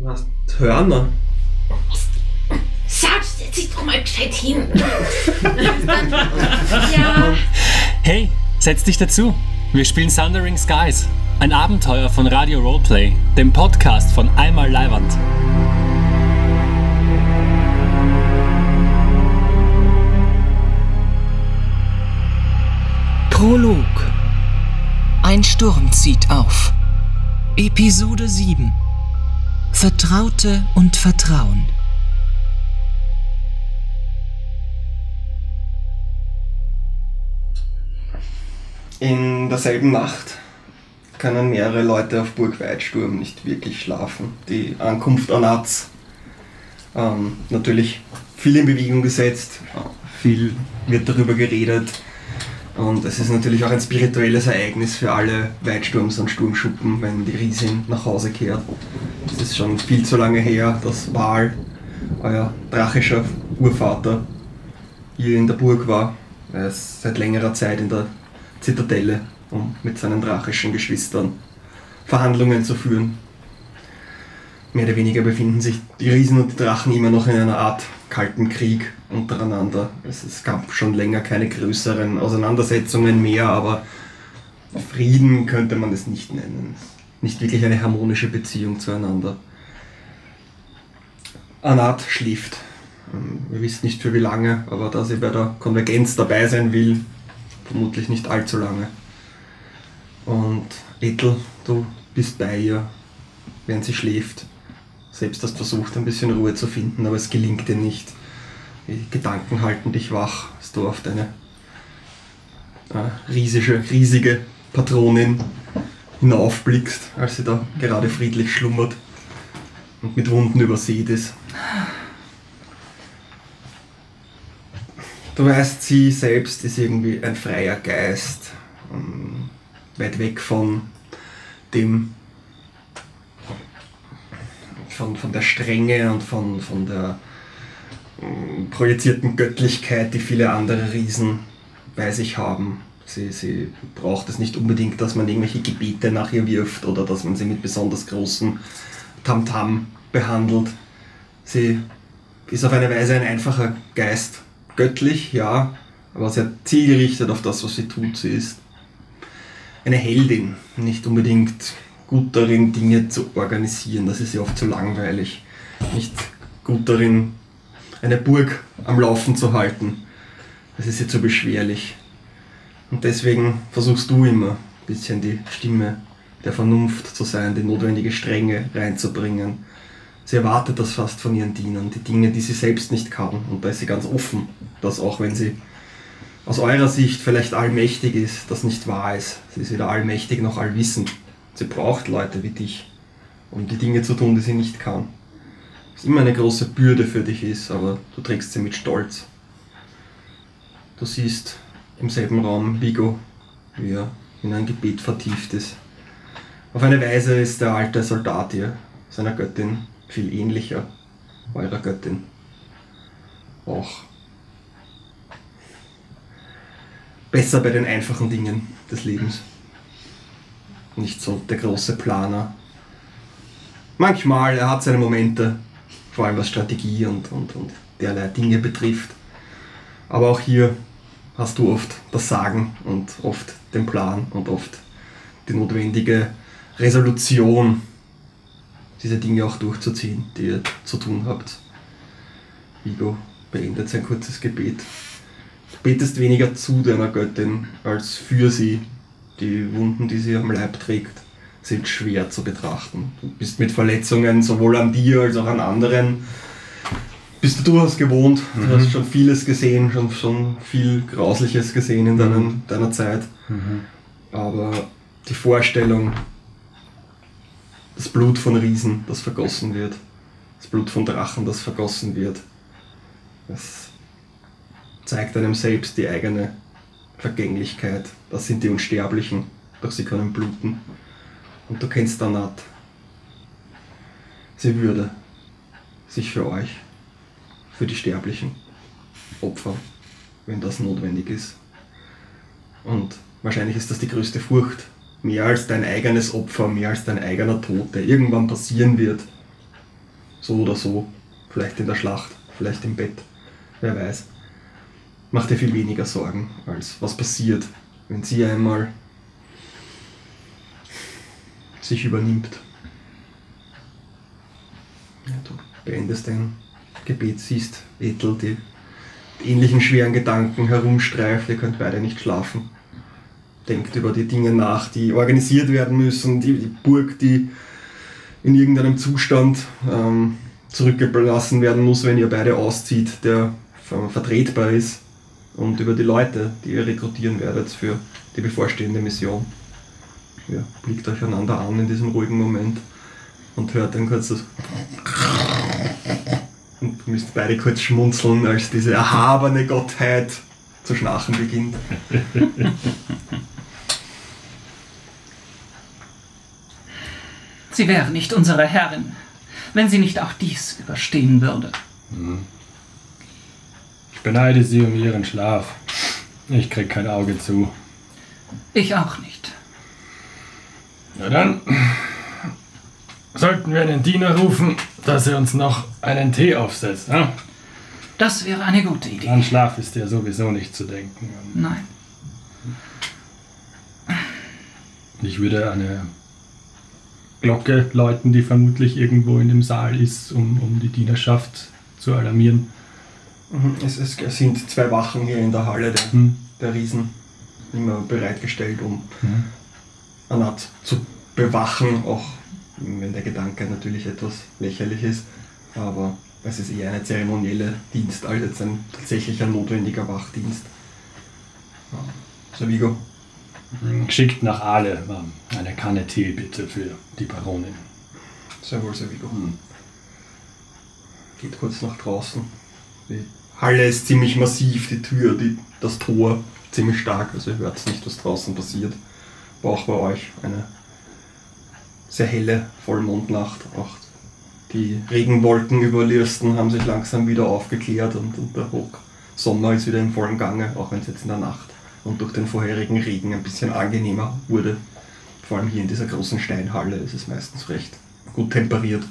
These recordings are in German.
Du hast Hörner. Sag, setz dich doch mal gescheit hin. ja. Hey, setz dich dazu. Wir spielen Thundering Skies. Ein Abenteuer von Radio Roleplay, dem Podcast von Einmal Leiwand. Prolog. Ein Sturm zieht auf. Episode 7. Vertraute und Vertrauen. In derselben Nacht können mehrere Leute auf Burg Weitsturm nicht wirklich schlafen. Die Ankunft Anats ähm, natürlich viel in Bewegung gesetzt, viel wird darüber geredet und es ist natürlich auch ein spirituelles Ereignis für alle Weitsturms- und Sturmschuppen, wenn die Riesin nach Hause kehrt. Es ist schon viel zu lange her, dass Wahl, euer drachischer Urvater, hier in der Burg war. Er ist seit längerer Zeit in der Zitadelle, um mit seinen drachischen Geschwistern Verhandlungen zu führen. Mehr oder weniger befinden sich die Riesen und die Drachen immer noch in einer Art kalten Krieg untereinander. Es, es gab schon länger keine größeren Auseinandersetzungen mehr, aber Frieden könnte man es nicht nennen. Nicht wirklich eine harmonische Beziehung zueinander. Anat schläft. Ähm, Wir wissen nicht für wie lange, aber da sie bei der Konvergenz dabei sein will, vermutlich nicht allzu lange. Und Ethel, du bist bei ihr, während sie schläft. Selbst hast versucht, ein bisschen Ruhe zu finden, aber es gelingt dir nicht. Die Gedanken halten dich wach, als du auf deine äh, riesige, riesige Patronin hinaufblickst, als sie da gerade friedlich schlummert und mit Wunden übersät ist. Du weißt, sie selbst ist irgendwie ein freier Geist, ähm, weit weg von dem, von, von der Strenge und von, von der ähm, projizierten Göttlichkeit, die viele andere Riesen bei sich haben. Sie, sie braucht es nicht unbedingt, dass man irgendwelche Gebete nach ihr wirft oder dass man sie mit besonders großem Tamtam behandelt. Sie ist auf eine Weise ein einfacher Geist. Göttlich, ja, aber sehr zielgerichtet auf das, was sie tut. Sie ist eine Heldin, nicht unbedingt gut darin, Dinge zu organisieren. Das ist ihr oft zu langweilig. Nicht gut darin, eine Burg am Laufen zu halten. Das ist ihr zu beschwerlich. Und deswegen versuchst du immer ein bisschen die Stimme der Vernunft zu sein, die notwendige Strenge reinzubringen. Sie erwartet das fast von ihren Dienern, die Dinge, die sie selbst nicht kann. Und da ist sie ganz offen, dass auch wenn sie aus eurer Sicht vielleicht allmächtig ist, das nicht wahr ist. Sie ist weder allmächtig noch allwissend. Sie braucht Leute wie dich, um die Dinge zu tun, die sie nicht kann. Was immer eine große Bürde für dich ist, aber du trägst sie mit Stolz. Du siehst im selben Raum Vigo, wie er in ein Gebet vertieft ist. Auf eine Weise ist der alte Soldat hier, seiner Göttin, viel ähnlicher, eurer Göttin. Auch besser bei den einfachen Dingen des Lebens. Nicht so der große Planer. Manchmal, er hat seine Momente, vor allem was Strategie und, und, und derlei Dinge betrifft. Aber auch hier hast du oft das Sagen und oft den Plan und oft die notwendige Resolution, diese Dinge auch durchzuziehen, die ihr zu tun habt. Vigo beendet sein kurzes Gebet. Du betest weniger zu deiner Göttin als für sie. Die Wunden, die sie am Leib trägt, sind schwer zu betrachten. Du bist mit Verletzungen sowohl an dir als auch an anderen bist du durchaus gewohnt. Du Mhm. hast schon vieles gesehen, schon, schon viel Grausliches gesehen in deinem, deiner Zeit. Mhm. Aber die Vorstellung, das Blut von Riesen, das vergossen wird, das Blut von Drachen, das vergossen wird, das zeigt einem selbst die eigene Vergänglichkeit. Das sind die Unsterblichen, doch sie können bluten. Und du kennst Danat. Sie würde sich für euch, für die Sterblichen, opfern, wenn das notwendig ist. Und wahrscheinlich ist das die größte Furcht. Mehr als dein eigenes Opfer, mehr als dein eigener Tod, der irgendwann passieren wird. So oder so. Vielleicht in der Schlacht, vielleicht im Bett. Wer weiß. Macht dir viel weniger Sorgen, als was passiert, wenn sie einmal sich übernimmt. Ja, du beendest dein Gebet, siehst Ethel, die ähnlichen schweren Gedanken herumstreift, ihr könnt beide nicht schlafen. Denkt über die Dinge nach, die organisiert werden müssen, die, die Burg, die in irgendeinem Zustand ähm, zurückgelassen werden muss, wenn ihr beide auszieht, der ver- vertretbar ist. Und über die Leute, die ihr rekrutieren werdet für die bevorstehende Mission. Ja, blickt euch einander an in diesem ruhigen Moment und hört ein kurzes und müsst beide kurz schmunzeln, als diese erhabene Gottheit zu schnarchen beginnt. Sie wäre nicht unsere Herrin, wenn sie nicht auch dies überstehen würde. Ich beneide sie um ihren Schlaf. Ich krieg kein Auge zu. Ich auch nicht. Na dann sollten wir einen Diener rufen, dass er uns noch einen Tee aufsetzt. Ja? Das wäre eine gute Idee. An Schlaf ist ja sowieso nicht zu denken. Nein. Ich würde eine Glocke läuten, die vermutlich irgendwo in dem Saal ist, um, um die Dienerschaft zu alarmieren. Mhm, Es, es, sind zwei Wachen hier in der Halle der, Hm. der Riesen immer bereitgestellt, um Mhm. Anat zu bewachen, auch wenn der Gedanke natürlich etwas lächerlich ist. Aber es ist eher eine zeremonielle Dienst als jetzt ein tatsächlicher notwendiger Wachdienst. Ja. So, Vigo. Schickt nach Aale ähm, eine Kanne Tee bitte für die Baronin. Sehr wohl, sehr Vigo. Geht kurz nach draußen. Die Halle ist ziemlich massiv, die Tür, die, das Tor ziemlich stark, also ihr hört nicht, was draußen passiert. Aber auch bei euch eine sehr helle Vollmondnacht. Auch die Regenwolken über Lirsten haben sich langsam wieder aufgeklärt und, und der Hochsommer ist wieder im vollen Gange, auch wenn es jetzt in der Nacht und durch den vorherigen Regen ein bisschen angenehmer wurde. Vor allem hier in dieser großen Steinhalle ist es meistens recht gut temperiert.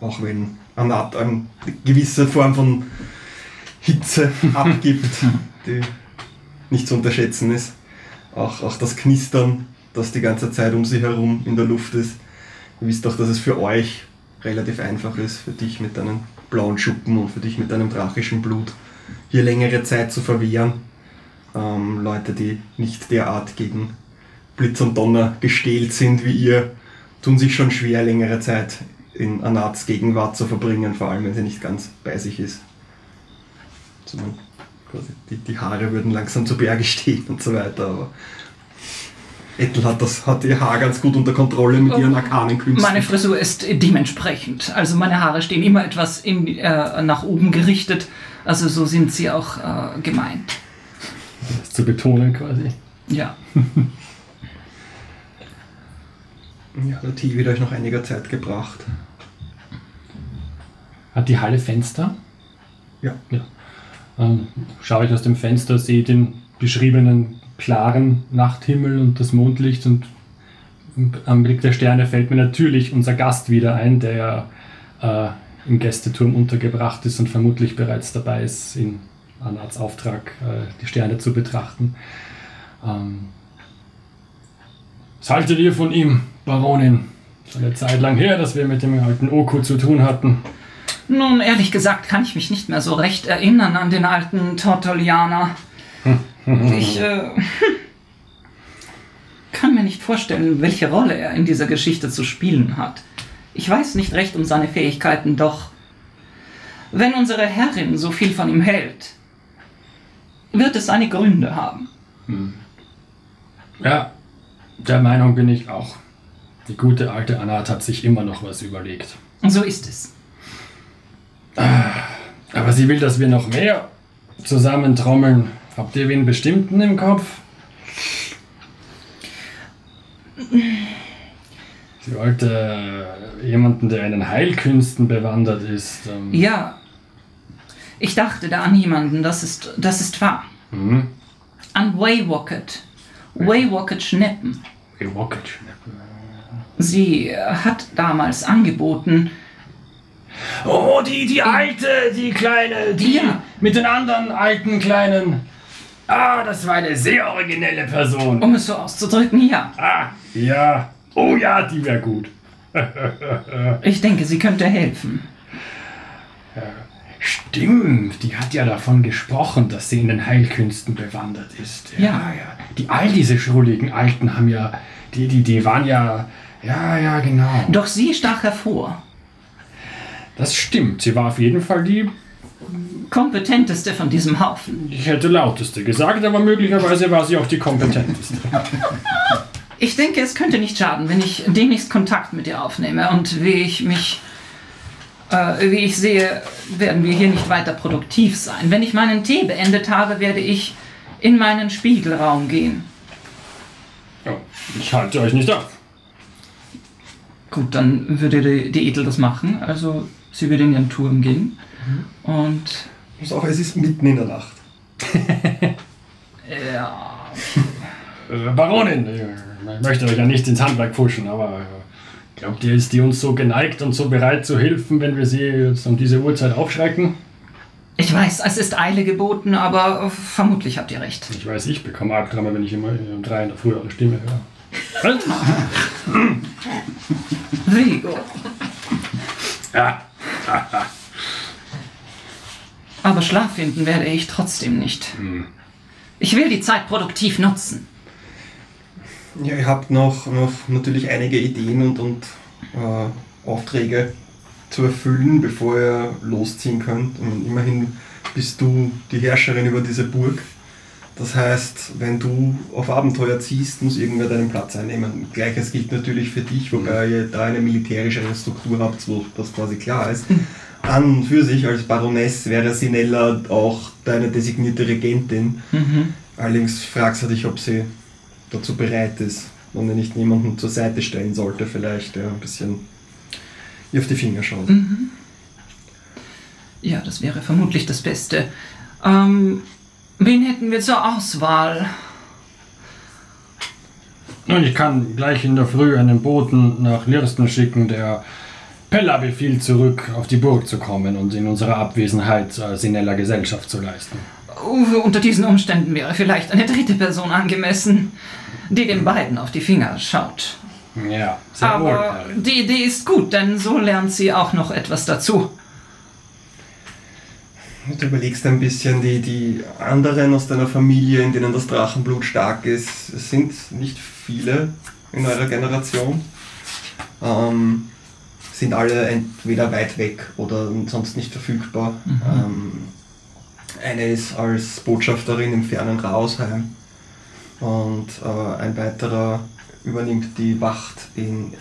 Auch wenn Anat eine gewisse Form von Hitze abgibt, die nicht zu unterschätzen ist. Auch, auch das Knistern, das die ganze Zeit um sie herum in der Luft ist. Ihr wisst doch, dass es für euch relativ einfach ist, für dich mit deinen blauen Schuppen und für dich mit deinem drachischen Blut, hier längere Zeit zu verwehren. Ähm, Leute, die nicht derart gegen Blitz und Donner gestählt sind wie ihr, tun sich schon schwer, längere Zeit in Anats Gegenwart zu verbringen, vor allem wenn sie nicht ganz bei sich ist. Quasi die, die Haare würden langsam zu Berge stehen und so weiter, aber Ethel hat, das, hat ihr Haar ganz gut unter Kontrolle mit ihren arkanen Künsten. Meine Frisur ist dementsprechend. Also meine Haare stehen immer etwas in, äh, nach oben gerichtet. Also so sind sie auch äh, gemeint. Das zu betonen quasi. Ja. ja, der Tee wird euch noch einiger Zeit gebracht. Hat die Halle Fenster? Ja. ja. Ähm, schaue ich aus dem Fenster, sehe den beschriebenen klaren Nachthimmel und das Mondlicht und im Anblick der Sterne fällt mir natürlich unser Gast wieder ein, der ja äh, im Gästeturm untergebracht ist und vermutlich bereits dabei ist, in Anats Auftrag äh, die Sterne zu betrachten. Ähm, was haltet ihr von ihm, Baronin? Schon eine Zeit lang her, dass wir mit dem alten Oku zu tun hatten. Nun, ehrlich gesagt, kann ich mich nicht mehr so recht erinnern an den alten Tortolianer. Ich äh, kann mir nicht vorstellen, welche Rolle er in dieser Geschichte zu spielen hat. Ich weiß nicht recht um seine Fähigkeiten, doch wenn unsere Herrin so viel von ihm hält, wird es seine Gründe haben. Ja, der Meinung bin ich auch. Die gute alte Anat hat sich immer noch was überlegt. So ist es. Aber sie will, dass wir noch mehr zusammentrommeln. Habt ihr wen bestimmten im Kopf? Sie wollte äh, jemanden, der in den Heilkünsten bewandert ist. Ähm, Ja, ich dachte da an jemanden, das ist, das ist wahr. mhm. An Waywocket. Waywocket Schneppen. Rocket. Sie äh, hat damals angeboten, Oh, die, die alte, die kleine, die Ja. mit den anderen alten kleinen. Ah, das war eine sehr originelle Person. Um es so auszudrücken, ja. Ah, ja. Oh ja, die wäre gut. Ich denke, sie könnte helfen. Stimmt, die hat ja davon gesprochen, dass sie in den Heilkünsten bewandert ist. Ja. ja. Die all diese schrulligen Alten haben ja, die, die, die waren ja, ja, ja, genau. Doch sie stach hervor. Das stimmt, sie war auf jeden Fall die, Kompetenteste von diesem Haufen. ich hätte lauteste gesagt, aber möglicherweise war sie auch die kompetenteste. Ich denke, es könnte nicht schaden, wenn ich demnächst Kontakt mit ihr aufnehme. Und wie ich mich. Äh, wie ich sehe, werden wir hier nicht weiter produktiv sein. Wenn ich meinen Tee beendet habe, werde ich in meinen Spiegelraum gehen. Ja, ich halte euch nicht auf. Gut, dann würde die, die Edel das machen. Also, sie würde in ihren Turm gehen. Und. Pass auf, es ist mitten in der Nacht. Ja. Äh, Baronin, ich möchte euch ja nicht ins Handwerk pushen, aber äh, glaubt ihr, ist die uns so geneigt und so bereit zu helfen, wenn wir sie jetzt um diese Uhrzeit aufschrecken? Ich weiß, es ist Eile geboten, aber vermutlich habt ihr recht. Ich weiß, ich bekomme Albträume, wenn ich immer um drei in der Früh eure Stimme höre. Vigo. Ja, Aber Schlaf finden werde ich trotzdem nicht. Ich will die Zeit produktiv nutzen. Ja, ihr habt noch, noch natürlich einige Ideen und, und äh, Aufträge zu erfüllen, bevor ihr losziehen könnt. Und immerhin bist du die Herrscherin über diese Burg. Das heißt, wenn du auf Abenteuer ziehst, muss irgendwer deinen Platz einnehmen. Gleiches gilt natürlich für dich, wobei ihr da eine militärischere Struktur habt, wo das quasi klar ist. An und für sich als Baroness wäre Sinella auch deine designierte Regentin. Allerdings fragst du dich, ob sie dazu bereit ist und nicht jemanden zur Seite stellen sollte, vielleicht, der ein bisschen ihr auf die Finger schaut. Ja, das wäre vermutlich das Beste. Ähm, wen hätten wir zur Auswahl? Nun, ich kann gleich in der Früh einen Boten nach Lirsten schicken, der Pella befiehlt, zurück auf die Burg zu kommen und in unserer Abwesenheit äh, Sinella Gesellschaft zu leisten. Uh, unter diesen Umständen wäre vielleicht eine dritte Person angemessen, die den beiden auf die Finger schaut. Ja, sehr wohl. Aber Herrin. die Idee ist gut, denn so lernt sie auch noch etwas dazu. Du überlegst ein bisschen, die, die anderen aus deiner Familie, in denen das Drachenblut stark ist, es sind nicht viele in eurer Generation. Ähm, sind alle entweder weit weg oder sonst nicht verfügbar. Ähm, eine ist als Botschafterin im fernen Rausheim und äh, ein weiterer übernimmt die Wacht in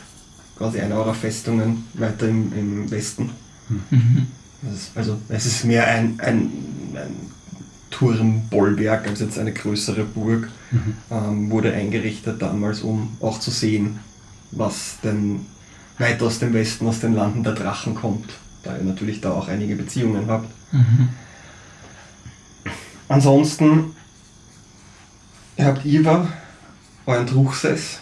quasi einer eurer Festungen weiter im, im Westen. Das ist, also es ist mehr ein, ein, ein Turmbollwerk als jetzt eine größere Burg. Ähm, wurde eingerichtet damals, um auch zu sehen, was denn weit aus dem Westen, aus den Landen der Drachen kommt. Da ihr natürlich da auch einige Beziehungen habt. Ansonsten, ihr habt Iva, euren Truchsess,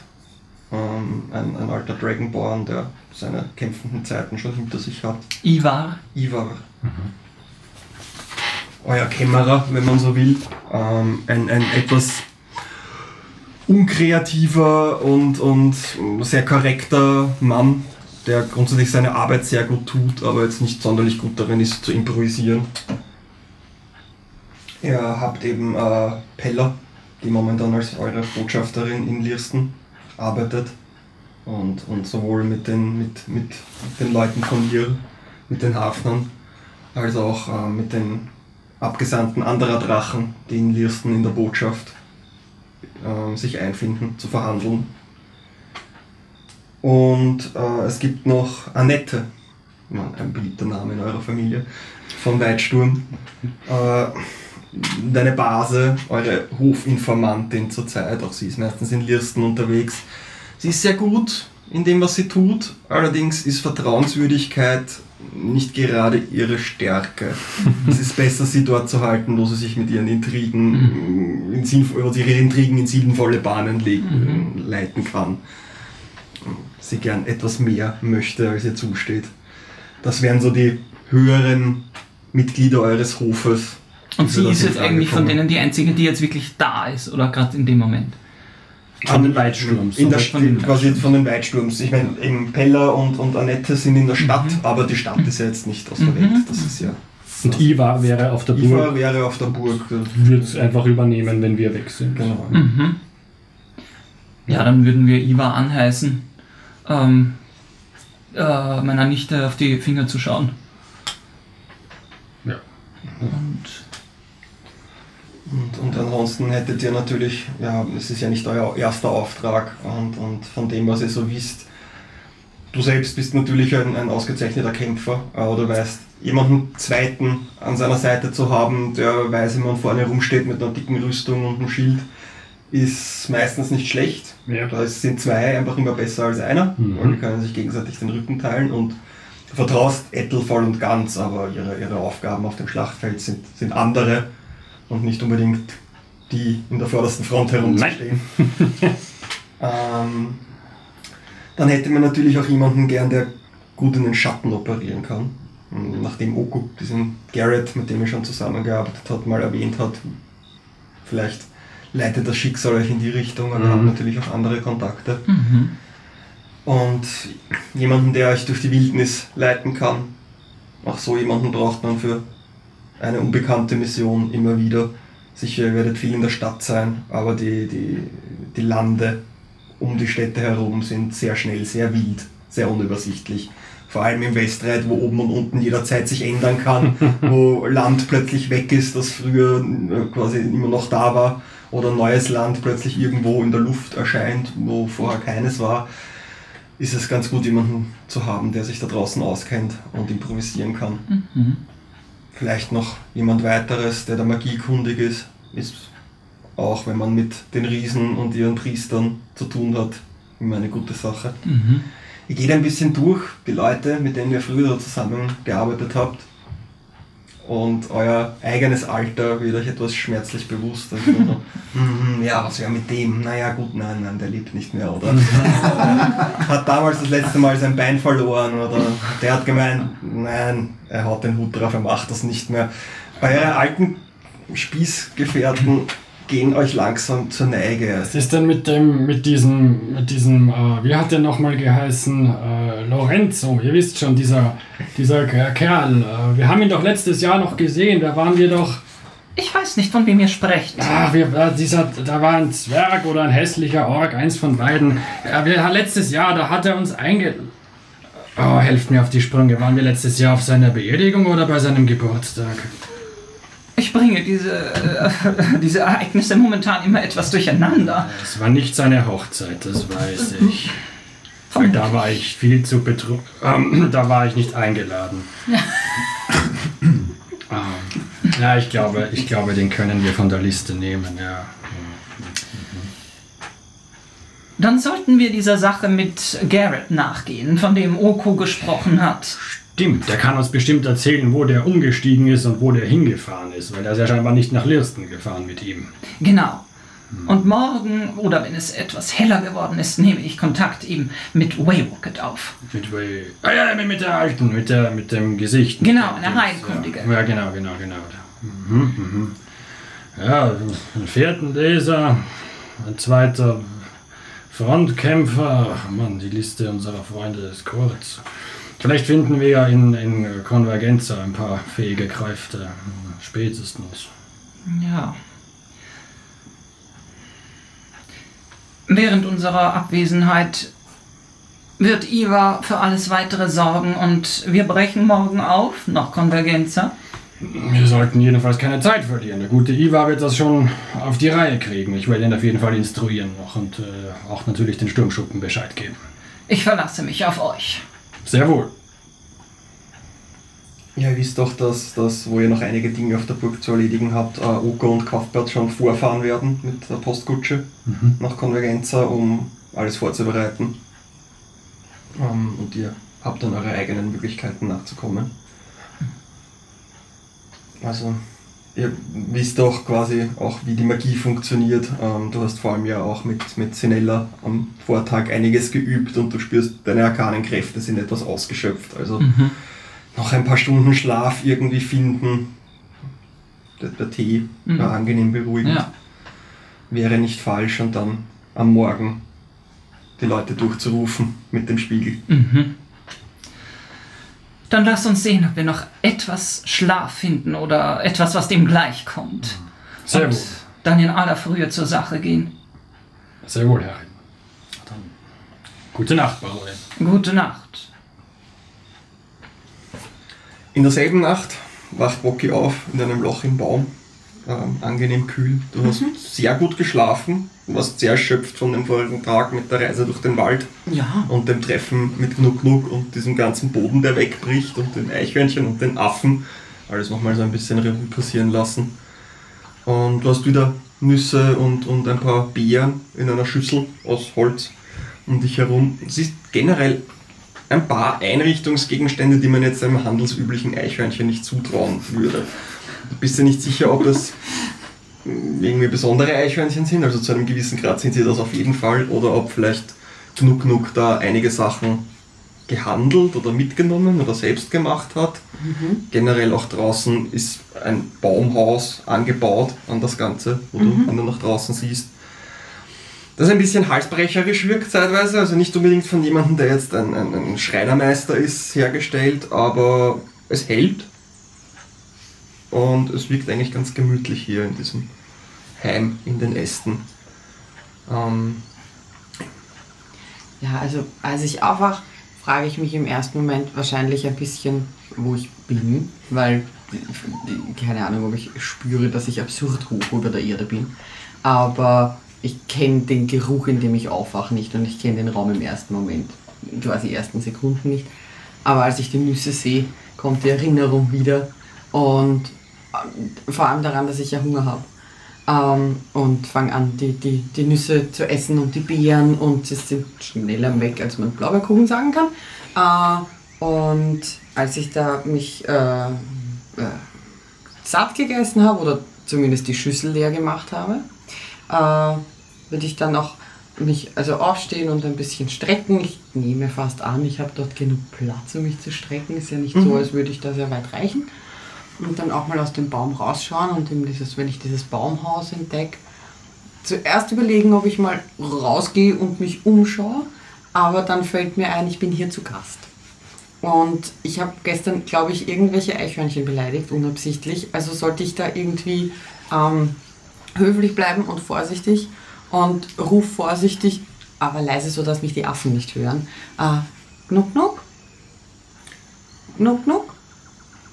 ähm, ein, ein alter Dragonborn, der seine kämpfenden Zeiten schon hinter sich hat. Ivar. Ivar. Euer Kämmerer, wenn man so will. Ähm, ein, ein etwas unkreativer und, und sehr korrekter Mann, der grundsätzlich seine Arbeit sehr gut tut, aber jetzt nicht sonderlich gut darin ist zu improvisieren. Ihr habt eben äh, Pella, die momentan als eure Botschafterin in Lirsten arbeitet und, und sowohl mit den, mit, mit den Leuten von hier, mit den Hafnern, als auch äh, mit den Abgesandten anderer Drachen, die in Lirsten in der Botschaft äh, sich einfinden, zu verhandeln. Und äh, es gibt noch Annette, ein beliebter Name in eurer Familie, von Weitsturm. Äh, deine Base, eure Hofinformantin zurzeit, auch sie ist meistens in Lirsten unterwegs. Sie ist sehr gut in dem, was sie tut, allerdings ist Vertrauenswürdigkeit nicht gerade ihre Stärke. es ist besser, sie dort zu halten, wo sie sich mit ihren Intrigen, in sinnvoll, ihre Intrigen in sinnvolle Bahnen legen, leiten kann. Sie gern etwas mehr möchte, als ihr zusteht. Das wären so die höheren Mitglieder eures Hofes. Und sie ist jetzt eigentlich von denen die einzige, die jetzt wirklich da ist, oder gerade in dem Moment. Von den Weitsturms. In der von den quasi von den Weitsturms. Ich meine, eben Pella und, und Annette sind in der Stadt, aber die Stadt ist ja jetzt nicht aus der Welt. Das ist ja. Und Ivar wäre auf der Iva Burg, wäre auf der Burg. würde es einfach übernehmen, wenn wir weg sind. Genau. Mhm. Ja, dann würden wir Iva anheißen, ähm, äh, meiner Nichte auf die Finger zu schauen. Ja. Und Und, und ansonsten hättet ihr natürlich, ja, es ist ja nicht euer erster Auftrag und, und von dem, was ihr so wisst, du selbst bist natürlich ein, ein ausgezeichneter Kämpfer, aber du weißt, jemanden zweiten an seiner Seite zu haben, der weiß, wie man vorne rumsteht mit einer dicken Rüstung und einem Schild, ist meistens nicht schlecht. Ja. Da sind zwei einfach immer besser als einer, Mhm. weil die können sich gegenseitig den Rücken teilen und vertraust Ettel voll und ganz, aber ihre, ihre Aufgaben auf dem Schlachtfeld sind, sind andere und nicht unbedingt die in der vordersten Front herumzustehen. ähm, dann hätte man natürlich auch jemanden gern, der gut in den Schatten operieren kann. Und Nachdem Oku diesen Garrett, mit dem er schon zusammengearbeitet hat, mal erwähnt hat, vielleicht leitet das Schicksal euch in die Richtung, aber Mhm. hat natürlich auch andere Kontakte. mhm. Und jemanden, der euch durch die Wildnis leiten kann. Auch so jemanden braucht man für eine unbekannte Mission immer wieder. Sicher, ihr werdet viel in der Stadt sein, aber die, die, die Lande um die Städte herum sind sehr schnell, sehr wild, sehr unübersichtlich. Vor allem im Westreit, wo oben und unten jederzeit sich ändern kann, wo Land plötzlich weg ist, das früher äh, quasi immer noch da war, oder neues Land plötzlich irgendwo in der Luft erscheint, wo vorher keines war ist es ganz gut, jemanden zu haben, der sich da draußen auskennt und improvisieren kann. Mhm. Vielleicht noch jemand weiteres, der der Magie kundig ist, ist auch, wenn man mit den Riesen und ihren Priestern zu tun hat, immer eine gute Sache. Mhm. Ihr geht ein bisschen durch, die Leute, mit denen ihr früher zusammengearbeitet habt. Und euer eigenes Alter wird euch etwas schmerzlich bewusst. Also so, "Mhm, ja, was wäre mit dem? Naja, gut, nein, nein, der lebt nicht mehr, oder? hat damals das letzte Mal sein Bein verloren, oder der hat gemeint, nein, er haut den Hut drauf, er macht das nicht mehr. Eure alten Spießgefährten gehen euch langsam zur Neige. Was ist denn mit dem, mit diesem, mit diesem, äh, wie hat der nochmal geheißen? Äh, Lorenzo, ihr wisst schon, dieser, dieser Kerl. Äh, wir haben ihn doch letztes Jahr noch gesehen, da waren wir doch. Ich weiß nicht, von wem ihr sprecht. Ah, wir, äh, dieser, da war ein Zwerg oder ein hässlicher Ork, eins von beiden. Ja, wir, letztes Jahr, da hat er uns einge. Oh, helft mir auf die Sprünge. Waren wir letztes Jahr auf seiner Beerdigung oder bei seinem Geburtstag? Ich bringe diese, äh, diese Ereignisse momentan immer etwas durcheinander. Es war nicht seine Hochzeit, das weiß ich. Weil da war ich viel zu betrunken. Ähm, da war ich nicht eingeladen. ähm, ja, ich glaube, ich glaube, den können wir von der Liste nehmen, ja. Dann sollten wir dieser Sache mit Garrett nachgehen, von dem Oko gesprochen hat. Stimmt, der kann uns bestimmt erzählen, wo der umgestiegen ist und wo der hingefahren ist, weil der ist ja scheinbar nicht nach Lirsten gefahren mit ihm. Genau. Und morgen, oder wenn es etwas heller geworden ist, nehme ich Kontakt eben mit Waywocket auf. Mit, Way- ah, ja, mit der alten, mit, der, mit dem Gesicht. Genau, eine Heilkundige. Ja, ja, genau, genau, genau. Mhm, mhm. Ja, einen vierten Leser, ein zweiter Frontkämpfer. Ach Mann, die Liste unserer Freunde ist kurz. Vielleicht finden wir ja in, in Konvergenza ein paar fähige Kräfte. Spätestens. Ja. Während unserer Abwesenheit wird Iva für alles weitere sorgen und wir brechen morgen auf nach Konvergenza. Wir sollten jedenfalls keine Zeit verlieren. Der gute Iva wird das schon auf die Reihe kriegen. Ich werde ihn auf jeden Fall instruieren noch und äh, auch natürlich den Sturmschuppen Bescheid geben. Ich verlasse mich auf euch. Sehr wohl. Ja, ihr wisst doch, dass, dass wo ihr noch einige Dinge auf der Burg zu erledigen habt, äh, Oko und Kaufbert schon vorfahren werden mit der Postkutsche nach Konvergenza, um alles vorzubereiten. Ähm, und ihr habt dann eure eigenen Möglichkeiten nachzukommen. Also, ihr wisst doch quasi auch, wie die Magie funktioniert. Ähm, du hast vor allem ja auch mit, mit Sinella am Vortag einiges geübt und du spürst, deine arkanen Kräfte sind etwas ausgeschöpft. Also, noch ein paar Stunden Schlaf irgendwie finden. Der, der Tee Mhm. war angenehm beruhigend. Ja. Wäre nicht falsch und dann am Morgen die Leute durchzurufen mit dem Spiegel. Mhm. Dann lasst uns sehen, ob wir noch etwas Schlaf finden oder etwas, was dem gleichkommt. Sehr Und wohl. dann in aller Frühe zur Sache gehen. Sehr wohl, Herrin. Dann gute Nacht, Baronin. Gute Nacht. In derselben Nacht wacht Bocky auf in einem Loch im Baum. Ähm, angenehm kühl. Du hast sehr gut geschlafen. Du warst sehr erschöpft von dem vorigen Tag mit der Reise durch den Wald Ja. und dem Treffen mit Gnuck Gnuck und diesem ganzen Boden, der wegbricht und den Eichhörnchen und den Affen. Alles nochmal so ein bisschen Revue passieren lassen. Und du hast wieder Nüsse und, und ein paar Beeren in einer Schüssel aus Holz um dich herum. Du siehst generell ein paar Einrichtungsgegenstände, die man jetzt einem handelsüblichen Eichhörnchen nicht zutrauen würde. Du bist dir nicht sicher, ob es irgendwie besondere Eichhörnchen sind, also zu einem gewissen Grad sind sie das auf jeden Fall, oder ob vielleicht Gnuck Gnuck da einige Sachen gehandelt oder mitgenommen oder selbst gemacht hat. Generell auch draußen ist ein Baumhaus angebaut an das Ganze, wo du, wenn du nach draußen siehst. Das ein bisschen halsbrecherisch wirkt zeitweise, also nicht unbedingt von jemandem, der jetzt ein, ein, ein Schreinermeister ist, hergestellt, aber es hält. Und es wirkt eigentlich ganz gemütlich hier in diesem Heim in den Ästen. Ähm, Ja, also als ich aufwache, frage ich mich im ersten Moment wahrscheinlich ein bisschen, wo ich bin, weil, keine Ahnung, ob ich spüre, dass ich absurd hoch über der Erde bin. Aber ich kenne den Geruch, in dem ich aufwache, nicht und ich kenne den Raum im ersten Moment, quasi ersten Sekunden nicht. Aber als ich die Nüsse sehe, kommt die Erinnerung wieder und vor allem daran, dass ich ja Hunger habe. Ähm, und fange an, die, die, die Nüsse zu essen und die Beeren und sie sind schneller weg, als man Blaubeerkuchen sagen kann. Äh, und als ich da mich äh, äh, satt gegessen habe oder zumindest die Schüssel leer gemacht habe, äh, würde ich dann auch mich also aufstehen und ein bisschen strecken. Ich nehme fast an, ich habe dort genug Platz, um mich zu strecken. Ist ja nicht so, als würde ich da sehr weit reichen. Und dann auch mal aus dem Baum rausschauen und eben dieses, wenn ich dieses Baumhaus entdecke, zuerst überlegen, ob ich mal rausgehe und mich umschaue, aber dann fällt mir ein, ich bin hier zu Gast. Und ich habe gestern, glaube ich, irgendwelche Eichhörnchen beleidigt, unabsichtlich. Also sollte ich da irgendwie ähm, höflich bleiben und vorsichtig und ruf vorsichtig, aber leise, so dass mich die Affen nicht hören. Äh, Gnuck, Gnuck? Gnuck, Gnuck?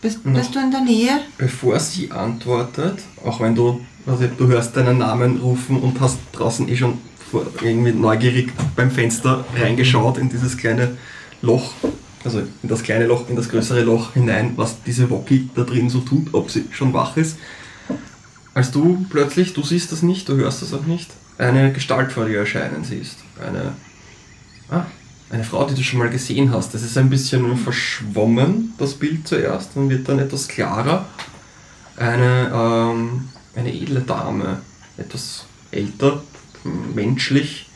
Bist, bist du in der Nähe? bevor sie antwortet, auch wenn du, also du hörst deinen Namen rufen und hast draußen eh schon vor, irgendwie neugierig beim Fenster reingeschaut in dieses kleine Loch, also in das kleine Loch, in das größere Loch hinein, was diese Woki da drin so tut, ob sie schon wach ist. Als du plötzlich, du siehst das nicht, du hörst das auch nicht, eine Gestalt vor dir erscheinen siehst. Eine, ah, eine Frau, die du schon mal gesehen hast. Das ist ein bisschen verschwommen, das Bild zuerst, und wird dann etwas klarer. Eine, ähm, eine edle Dame, etwas älter, menschlich,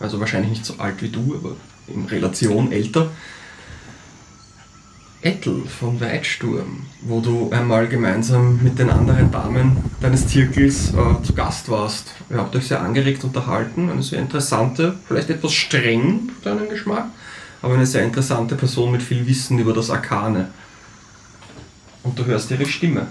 also wahrscheinlich nicht so alt wie du, aber in Relation älter. Ettel von Weitsturm, wo du einmal gemeinsam mit den anderen Damen deines Zirkels äh, zu Gast warst. Ihr habt euch sehr angeregt unterhalten, eine sehr interessante, vielleicht etwas streng für deinen Geschmack, aber eine sehr interessante Person mit viel Wissen über das Arkane. Und du hörst ihre Stimme.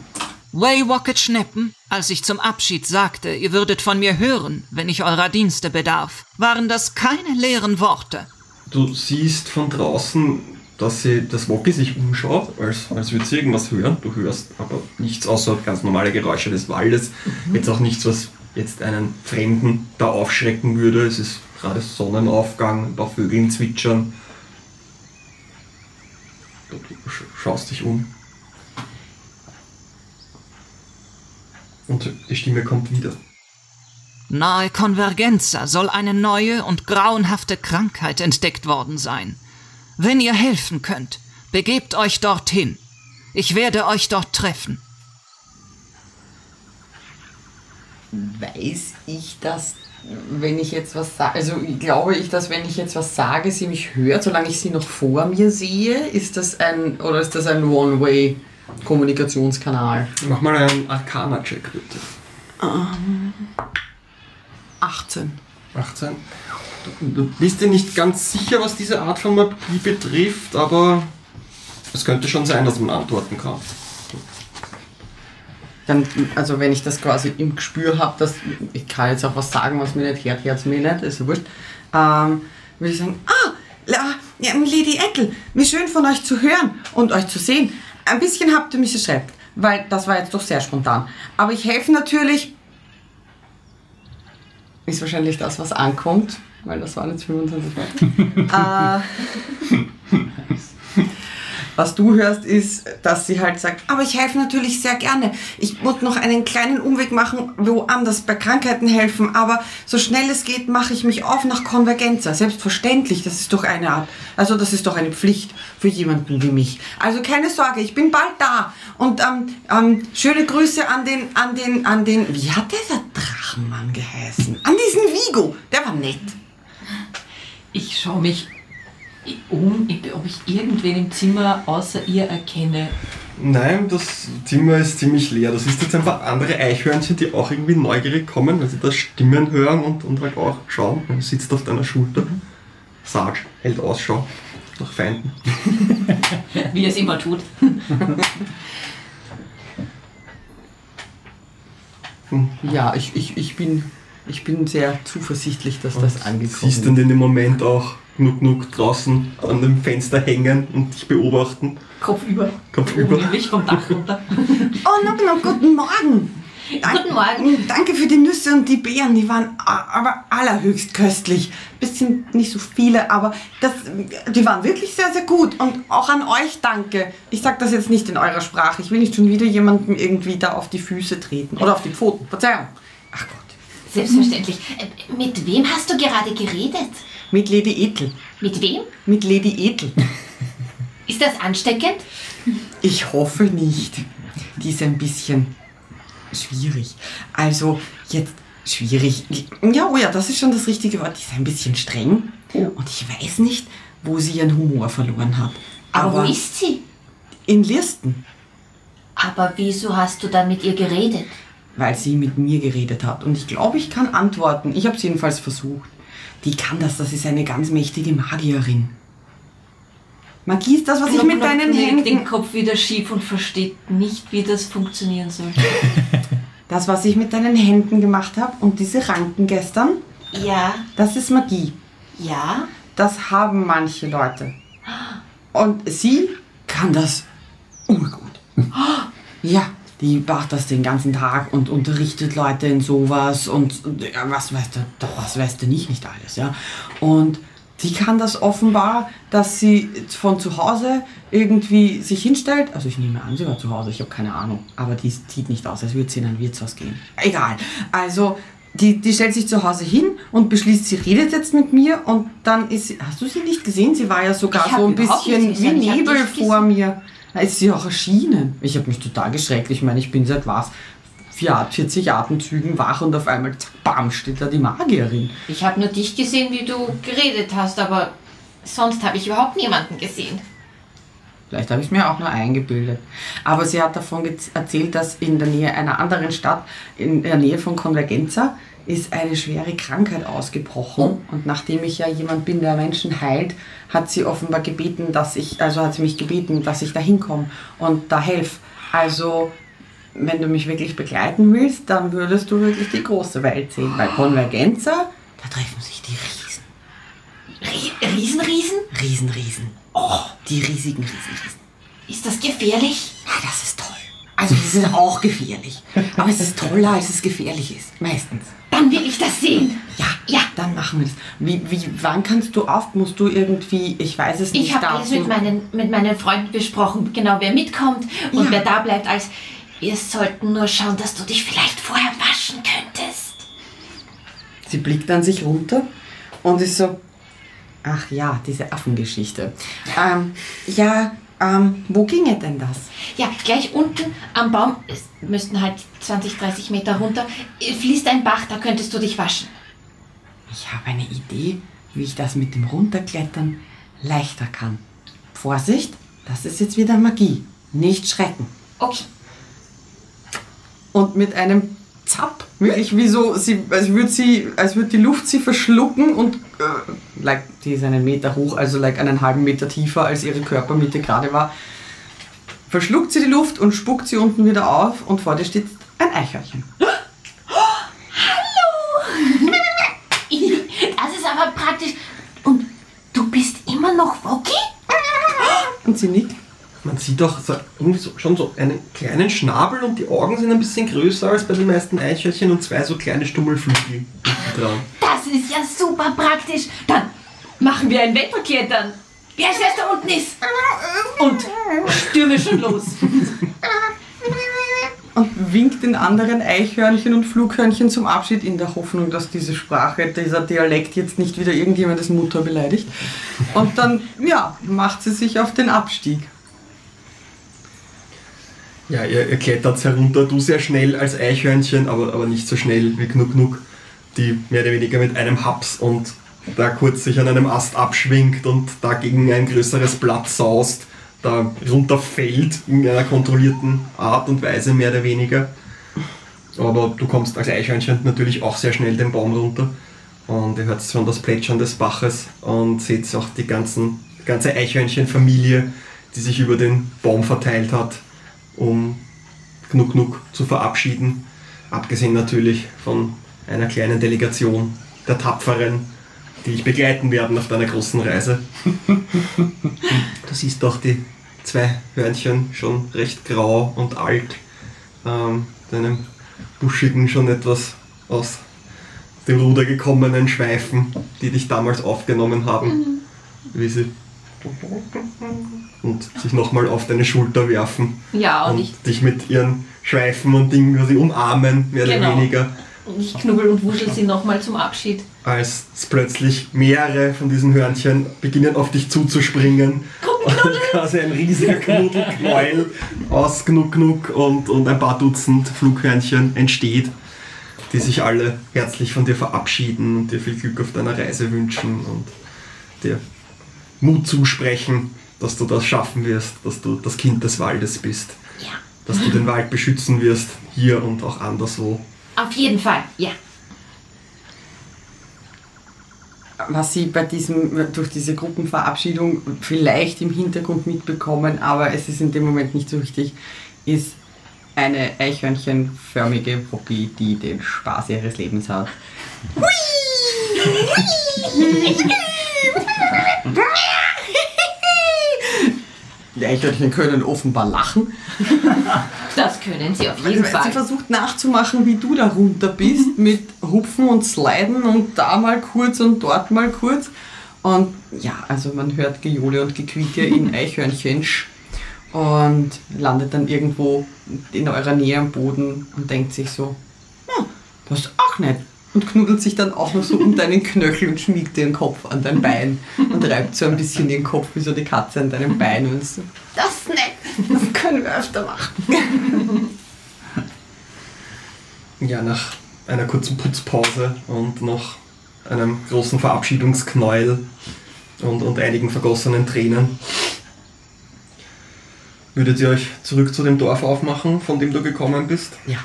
Waywocket Schneppen, als ich zum Abschied sagte, ihr würdet von mir hören, wenn ich eurer Dienste bedarf, waren das keine leeren Worte. Du siehst von draußen, dass sie das Woki sich umschaut, als, als würde sie irgendwas hören. Du hörst aber nichts außer ganz normale Geräusche des Waldes. Jetzt auch nichts, was jetzt einen Fremden da aufschrecken würde. Es ist gerade Sonnenaufgang, ein paar Vögeln zwitschern. Du sch schaust dich um. Und die Stimme kommt wieder. Nahe Konvergenza soll eine neue und grauenhafte Krankheit entdeckt worden sein. Wenn ihr helfen könnt, begebt euch dorthin. Ich werde euch dort treffen. Weiß ich das wenn ich jetzt was sage, also glaube ich, dass wenn ich jetzt was sage, sie mich hört, solange ich sie noch vor mir sehe, ist das ein, oder ist das ein One-Way-Kommunikationskanal? Mach mal einen Arcana-Check bitte. 18. 18. Du, bist dir nicht ganz sicher, was diese Art von Magie betrifft, aber es könnte schon sein, dass man antworten kann. Dann, also wenn ich das quasi im Gespür habe, dass ich kann jetzt auch was sagen, was mir nicht hört, hört mir nicht, ist ja wurscht, ähm, würde ich sagen, ah, ja, Lady Ettel, wie schön von euch zu hören und euch zu sehen. Ein bisschen habt ihr mich erschreckt, weil das war jetzt doch sehr spontan. Aber ich helfe natürlich, ist wahrscheinlich das, was ankommt, weil das waren jetzt 25 Worte. äh, was du hörst, ist, dass sie halt sagt, aber ich helfe natürlich sehr gerne. Ich muss noch einen kleinen Umweg machen, woanders bei Krankheiten helfen, aber so schnell es geht, mache ich mich auf nach Konvergenza. Selbstverständlich, das ist doch eine Art, also das ist doch eine Pflicht für jemanden wie mich. Also keine Sorge, ich bin bald da. Und ähm, ähm, schöne Grüße an den, an den, an den, wie hat dieser Drachenmann geheißen? An diesen Vigo, der war nett. Ich schaue mich um, ob ich irgendwen im Zimmer außer ihr erkenne. Nein, das Zimmer ist ziemlich leer. Das ist jetzt einfach andere Eichhörnchen, die auch irgendwie neugierig kommen, weil sie da Stimmen hören und, und halt auch schauen. Er sitzt auf deiner Schulter. Sarge hält Ausschau nach Feinden. Wie er es immer tut. Ja, ich, ich, ich, bin, ich bin sehr zuversichtlich, dass das angekommen Siehst ist. dann in dem Moment auch Gnuck Gnuck draußen an dem Fenster hängen und dich beobachten. Kopf über. Kopf über. Nämlich vom Dach runter. Oh, Nuck, Nuck, guten Morgen. Dank- Guten Morgen. Danke für die Nüsse und die Beeren, die waren aber allerhöchst köstlich. Bisschen nicht so viele, aber das, die waren wirklich sehr, sehr gut. Und auch an euch danke. Ich sage das jetzt nicht in eurer Sprache. Ich will nicht schon wieder jemandem irgendwie da auf die Füße treten. Oder auf die Pfoten. Verzeihung. Ach Gott. Selbstverständlich. Äh, Mit wem hast du gerade geredet? Mit Lady Ethel. Mit wem? Mit Lady Ethel. Ist das ansteckend? Ich hoffe nicht. Die ist ein bisschen schwierig. Also jetzt schwierig. Ja, oh ja, das ist schon das richtige Wort. Die ist ein bisschen streng. Und ich weiß nicht, wo sie ihren Humor verloren hat. Aber, wo ist sie? in Listen, Aber wieso hast du dann mit ihr geredet? Weil sie mit mir geredet hat. Und ich glaube, ich kann antworten. Ich habe es jedenfalls versucht. Die kann das. Das ist eine ganz mächtige Magierin. Magie ist das, was ich mit deinen legt den Händen... Kopf wieder schief und versteht nicht, wie das funktionieren soll. Das, was ich mit deinen Händen gemacht habe und diese Ranken gestern, Ja, das ist Magie. ja. Das haben manche Leute. Und sie kann das urgut. Ja, die macht das den ganzen Tag und unterrichtet Leute in sowas und ja, was weißt du, doch, was weißt du nicht, nicht alles, ja. Und sie kann das offenbar, dass sie von zu Hause irgendwie sich hinstellt. Also ich nehme an, sie war zu Hause, ich habe keine Ahnung. Aber die sieht nicht aus, als würde sie in ein Wirtshaus gehen. Egal. Also die, die stellt sich zu Hause hin und beschließt, sie redet jetzt mit mir und dann ist sie, hast du sie nicht gesehen? Sie war ja sogar so ein bisschen wie Nebel vor mir. Da ist sie auch erschienen. Ich habe mich total geschreckt. Ich meine, ich bin seit was? 40 Atemzügen wach und auf einmal, zack, bam, steht da die Magierin. Ich habe nur dich gesehen, wie du geredet hast, aber sonst habe ich überhaupt niemanden gesehen. Vielleicht habe ich es mir auch nur eingebildet. Aber sie hat davon erzählt, dass in der Nähe einer anderen Stadt, in der Nähe von Konvergenza, ist eine schwere Krankheit ausgebrochen. Und nachdem ich ja jemand bin, der Menschen heilt, hat sie offenbar gebeten, dass ich, also hat sie mich gebeten, dass ich da hinkomme und da helfe. Also, wenn du mich wirklich begleiten willst, dann würdest du wirklich die große Welt sehen. Bei Konvergenza, da treffen sich die Riesen. Rie- Riesen, Riesen? Riesen, Riesen. Oh, die riesigen Riesen, Riesen. Ist das gefährlich? Ja, das ist toll. Also das ist auch gefährlich. Aber es ist toller, als es gefährlich ist. Meistens. Dann will ich das sehen. Ja, Ja. dann machen wir das. Wie, wie, wann kannst du auf? Musst du irgendwie, ich weiß es nicht, Ich habe alles mit meinen, mit meinen Freunden besprochen, genau wer mitkommt und Ja. wer da bleibt. Als wir sollten nur schauen, dass du dich vielleicht vorher waschen könntest. Sie blickt an sich runter und ist so, ach ja, diese Affengeschichte. Ähm, ja, ähm, wo ginge denn das? Ja, gleich unten am Baum, es müssten halt 20, 30 Meter runter, äh, fließt ein Bach, da könntest du dich waschen. Ich habe eine Idee, wie ich das mit dem Runterklettern leichter kann. Vorsicht, das ist jetzt wieder Magie. Nicht schrecken. Okay. Und mit einem Zapp, wirklich wie so, sie, als würde sie, als würde die Luft sie verschlucken und äh, like, die ist einen Meter hoch, also like einen halben Meter tiefer, als ihre Körpermitte gerade war, verschluckt sie die Luft und spuckt sie unten wieder auf und vor dir steht ein Eichhörnchen. Das ist aber praktisch. Und du bist immer noch Woki? Und sie nickt. Man sieht auch so, irgendwie so, schon so einen kleinen Schnabel und die Augen sind ein bisschen größer als bei den meisten Eichhörnchen und zwei so kleine Stummelflügel dran. Das ist ja super praktisch. Dann machen wir ein Wetterklettern. Wer ist da unten ist? Und stürme schon los. und winkt den anderen Eichhörnchen und Flughörnchen zum Abschied in der Hoffnung, dass diese Sprache, dieser Dialekt jetzt nicht wieder irgendjemandes Mutter beleidigt. Und dann, ja, macht sie sich auf den Abstieg. Ja, ihr, ihr klettert herunter, du sehr schnell als Eichhörnchen, aber, aber nicht so schnell wie Knuck Knuck, die mehr oder weniger mit einem Haps und da kurz sich an einem Ast abschwingt und da gegen ein größeres Blatt saust, da runterfällt in einer kontrollierten Art und Weise mehr oder weniger. Aber du kommst als Eichhörnchen natürlich auch sehr schnell den Baum runter und ihr hört schon das Plätschern des Baches und seht auch die ganzen, ganze Eichhörnchenfamilie, die sich über den Baum verteilt hat, um Knuck Knuck zu verabschieden. Abgesehen natürlich von einer kleinen Delegation der Tapferen, die dich begleiten werden auf deiner großen Reise. Du siehst doch die zwei Hörnchen schon recht grau und alt, ähm, deinem buschigen, schon etwas aus dem Ruder gekommenen Schweifen, die dich damals aufgenommen haben, wie sie und sich nochmal auf deine Schulter werfen Ja, und und ich, dich mit ihren Schweifen und Dingen quasi umarmen, mehr Genau. oder weniger, und ich knubbel und wuschel sie nochmal zum Abschied. als plötzlich mehrere von diesen Hörnchen beginnen auf dich zuzuspringen. Und quasi ein riesiger Knuddelknäuel aus Knuck Knuck und, und ein paar Dutzend Flughörnchen entsteht, die sich alle herzlich von dir verabschieden und dir viel Glück auf deiner Reise wünschen und dir Mut zusprechen, dass du das schaffen wirst, dass du das Kind des Waldes bist, Ja. dass du den Wald beschützen wirst, hier und auch anderswo. Auf jeden Fall, ja. was sie bei diesem, durch diese Gruppenverabschiedung vielleicht im Hintergrund mitbekommen, aber es ist in dem Moment nicht so wichtig, ist eine eichhörnchenförmige Puppy, die den Spaß ihres Lebens hat. Die Eichhörnchen können offenbar lachen. Das können sie auf jeden Sie Fall. versucht nachzumachen, wie du da runter bist, mit Hupfen und Sliden und da mal kurz und dort mal kurz. Und ja, also man hört Gejohle und Gequieke in Eichhörnchensch und landet dann irgendwo in eurer Nähe am Boden und denkt sich so, hm, das ist auch nett. Und knuddelt sich dann auch noch so um deinen Knöchel und schmiegt dir den Kopf an dein Bein und reibt so ein bisschen den Kopf wie so die Katze an deinem Bein und so, Das ist nett. das können wir öfter machen. Ja, nach einer kurzen Putzpause und nach einem großen Verabschiedungsknäuel und, und einigen vergossenen Tränen würdet ihr euch zurück zu dem Dorf aufmachen, von dem du gekommen bist? Ja.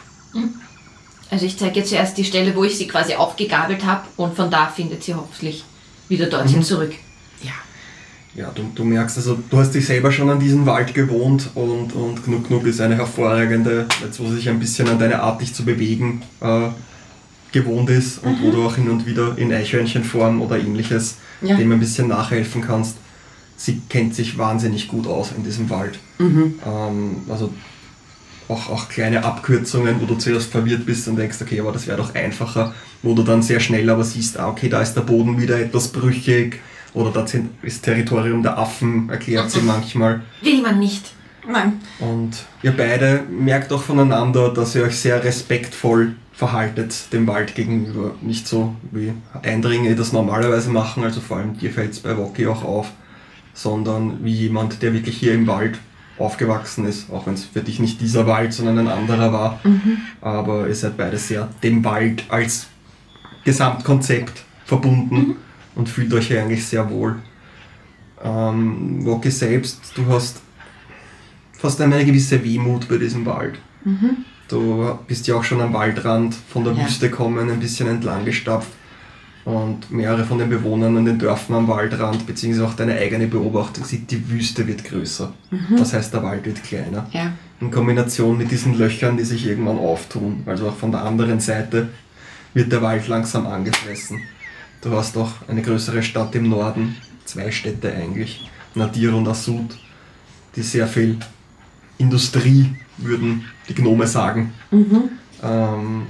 Also ich zeige jetzt zuerst die Stelle, wo ich sie quasi aufgegabelt habe und von da findet sie hoffentlich wieder dorthin zurück. Ja. Ja, du, du merkst, also du hast dich selber schon an diesem Wald gewohnt und, und Knuck Knuck ist eine hervorragende, jetzt wo sie sich ein bisschen an deine Art, dich zu bewegen, äh, gewohnt ist und wo du auch hin und wieder in Eichhörnchenform oder ähnliches Ja. dem ein bisschen nachhelfen kannst. Sie kennt sich wahnsinnig gut aus in diesem Wald. Mhm. Ähm, also auch, auch kleine Abkürzungen, wo du zuerst verwirrt bist und denkst, okay, aber das wäre doch einfacher, wo du dann sehr schnell aber siehst, ah, okay, da ist der Boden wieder etwas brüchig oder da sind- ist Territorium der Affen, erklärt sie manchmal. Will man nicht. Nein. Und ihr beide merkt auch voneinander, dass ihr euch sehr respektvoll verhaltet dem Wald gegenüber. Nicht so wie Eindringlinge das normalerweise machen, also vor allem dir fällt es bei Woki auch auf, sondern wie jemand, der wirklich hier im Wald aufgewachsen ist, auch wenn es für dich nicht dieser Wald, sondern ein anderer war. Aber ihr seid beide sehr dem Wald als Gesamtkonzept verbunden und fühlt euch hier eigentlich sehr wohl. Ähm, Woki selbst, du hast fast eine gewisse Wehmut bei diesem Wald. Du bist ja auch schon am Waldrand von der Ja. Wüste kommen, ein bisschen entlang gestapft und mehrere von den Bewohnern an den Dörfern am Waldrand, beziehungsweise auch deine eigene Beobachtung sieht, die Wüste wird größer. Das heißt, der Wald wird kleiner. Ja. In Kombination mit diesen Löchern, die sich irgendwann auftun. Also auch von der anderen Seite wird der Wald langsam angefressen. Du hast auch eine größere Stadt im Norden, zwei Städte eigentlich, Nadir und Asud, die sehr viel Industrie, würden die Gnome sagen, ähm,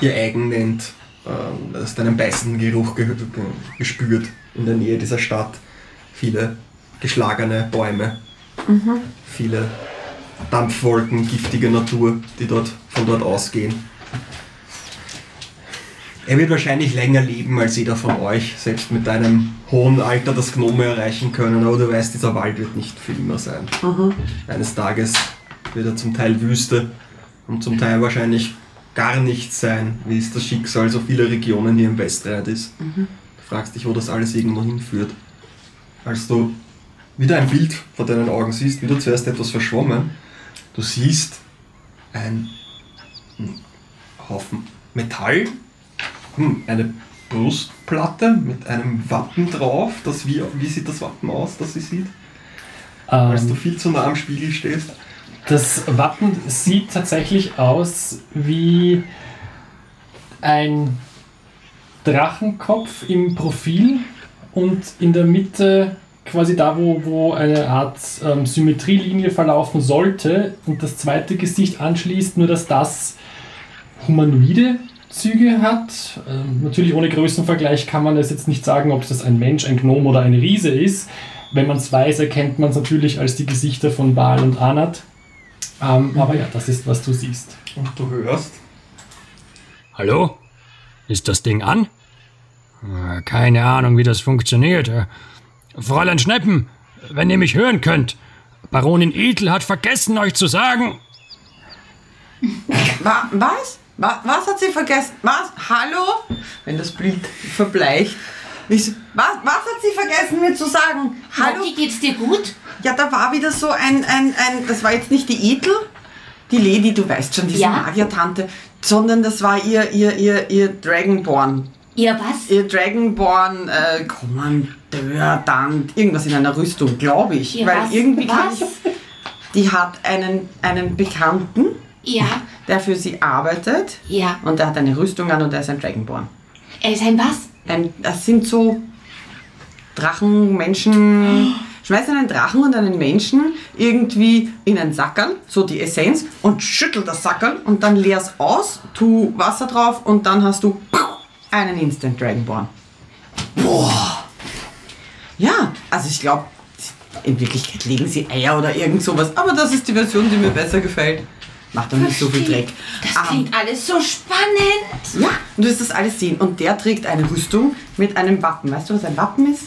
ihr eigen nennt. Ähm, hast einen beißenden Geruch ge ge gespürt in der Nähe dieser Stadt. Viele geschlagene Bäume, viele Dampfwolken, giftige Natur, die dort von dort ausgehen. Er wird wahrscheinlich länger leben als jeder von euch, selbst mit deinem hohen Alter das Gnome erreichen können, aber du weißt, dieser Wald wird nicht für immer sein. Eines Tages wird er zum Teil Wüste und zum Teil wahrscheinlich gar nichts sein, wie es das Schicksal so vieler Regionen hier im Westreit ist. Du fragst dich, wo das alles irgendwo hinführt. Als du wieder ein Bild vor deinen Augen siehst, wieder zuerst etwas verschwommen, du siehst ein Haufen Metall, hm, eine Brustplatte mit einem Wappen drauf. Das wie, wie sieht das Wappen aus, das sie sieht? Als du Ähm, viel zu nah am Spiegel stehst. Das Wappen sieht tatsächlich aus wie ein Drachenkopf im Profil und in der Mitte quasi da, wo, wo eine Art ähm, Symmetrielinie verlaufen sollte und das zweite Gesicht anschließt, nur dass das humanoide Züge hat. Ähm, natürlich ohne Größenvergleich kann man es jetzt nicht sagen, ob das ein Mensch, ein Gnom oder ein Riese ist. Wenn man es weiß, erkennt man es natürlich als die Gesichter von Baal und Anat. Ähm, Aber ja, das ist, was du siehst. Und du hörst. Hallo? Ist das Ding an? Äh, Keine Ahnung, wie das funktioniert. Äh, Fräulein Schneppen, wenn ihr mich hören könnt, Baronin Edel hat vergessen, euch zu sagen. Wa was? Wa was hat sie vergessen? Was? Hallo? Wenn das Bild verbleicht. Ich so, was, was hat sie vergessen mir zu sagen? Hallo? Loki, geht's dir gut? Ja, da war wieder so ein, ein, ein, das war jetzt nicht die Edel, die Lady, du weißt schon, diese Ja. Magiertante, sondern das war ihr, ihr, ihr, ihr Dragonborn. Ihr was? Ihr Dragonborn äh, Kommandeur, dann irgendwas in einer Rüstung, glaube ich. Ihr Weil was? irgendwie kann Was? ich, die hat einen, einen Bekannten, Ja, der für sie arbeitet ja. und der hat eine Rüstung an und der ist ein Dragonborn. Er ist ein was? Ein, das sind so Drachen, Menschen. Schmeiß einen Drachen und einen Menschen irgendwie in ein Sackerl, so die Essenz, und schüttel das Sackerl und dann leer's aus, tu Wasser drauf und dann hast du einen Instant Dragonborn. Boah! Ja, also ich glaube, in Wirklichkeit legen sie Eier oder irgend sowas, aber das ist die Version, die mir besser gefällt. Macht doch nicht so viel Dreck. Das Ähm, klingt alles so spannend. ja, und du wirst das alles sehen. Und der trägt eine Rüstung mit einem Wappen. Weißt du, was ein Wappen ist?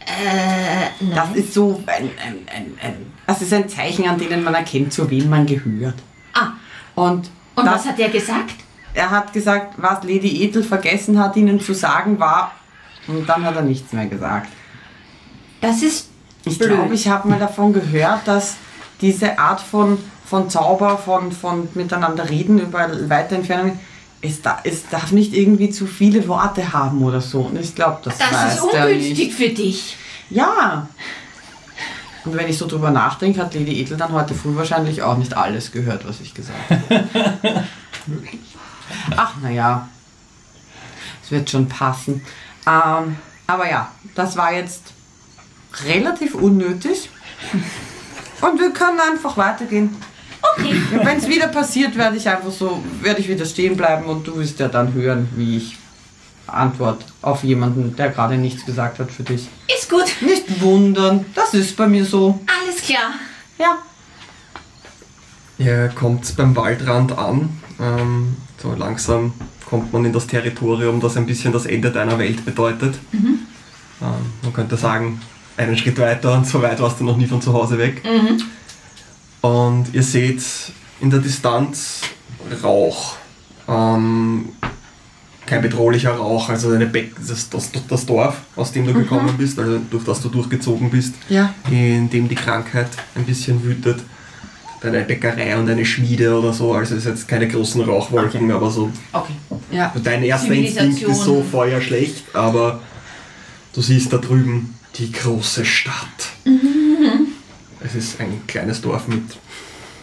Äh, Das nein. ist so ein, ein, ein, ein das ist ein Zeichen, an denen man erkennt, zu wem man gehört. Ah, Und, und das, was hat er gesagt? er hat gesagt, was Lady Ethel vergessen hat, ihnen zu sagen, war. Und dann hat er nichts mehr gesagt. Das ist Ich glaube, ich habe mal davon gehört, dass diese Art von, von Zauber, von, von miteinander reden über weite Entfernungen, es, da, es darf nicht irgendwie zu viele Worte haben oder so. Und ich glaube, das, Das weiß ist ungünstig für dich. Ja. Und wenn ich so drüber nachdenke, hat Lady Ethel dann heute früh wahrscheinlich auch nicht alles gehört, was ich gesagt habe. Ach, naja. Es wird schon passen. Ähm, aber ja, das war jetzt relativ unnötig. Und wir können einfach weitergehen. Okay. Wenn es wieder passiert, werde ich einfach so, werde ich wieder stehen bleiben und du wirst ja dann hören, wie ich Antwort auf jemanden, der gerade nichts gesagt hat für dich. Ist gut. Nicht wundern, das ist bei mir so. Alles klar. Ja. Ihr kommt beim Waldrand an. Ähm, so langsam kommt man in das Territorium, das ein bisschen das Ende deiner Welt bedeutet. Ähm, man könnte sagen, einen Schritt weiter und so weit warst du noch nie von zu Hause weg. Und ihr seht in der Distanz Rauch. Ähm, kein bedrohlicher Rauch, also deine Beck, das, das, das Dorf, aus dem du gekommen bist, also durch das du durchgezogen bist, Ja. in dem die Krankheit ein bisschen wütet. Deine Bäckerei und eine Schmiede oder so, also es ist jetzt keine großen Rauchwolken, aber so Okay. Ja. Dein erster Instinkt ist so. Feuer schlecht, aber du siehst da drüben die große Stadt. Es ist ein kleines Dorf mit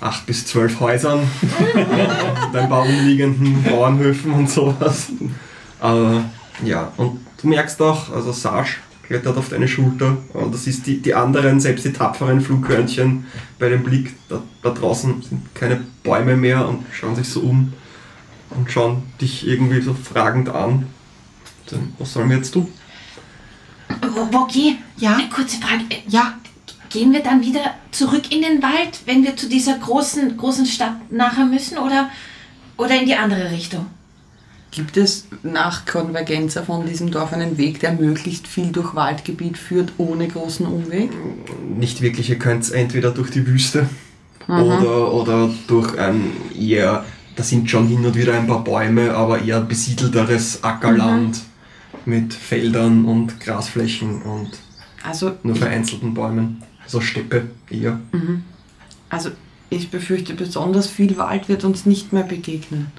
acht bis zwölf Häusern und ein paar umliegenden Bauernhöfen und sowas. Aber ja, und du merkst auch, also Sarge klettert auf deine Schulter und das ist die, die anderen, selbst die tapferen Flughörnchen bei dem Blick, da, da draußen sind keine Bäume mehr und schauen sich so um und schauen dich irgendwie so fragend an. Dann, Was sollen wir jetzt tun? Woki, Ja? eine kurze Frage. Ja. Gehen wir dann wieder zurück in den Wald, wenn wir zu dieser großen, großen Stadt nachher müssen oder, oder in die andere Richtung? Gibt es nach Konvergenza von diesem Dorf einen Weg, der möglichst viel durch Waldgebiet führt, ohne großen Umweg? Nicht wirklich, ihr könnt entweder durch die Wüste oder, oder durch ein eher, da sind schon hin und wieder ein paar Bäume, aber eher besiedelteres Ackerland mit Feldern und Grasflächen und Also, nur vereinzelten Bäumen. So Steppe eher. also ich befürchte, besonders viel Wald wird uns nicht mehr begegnen.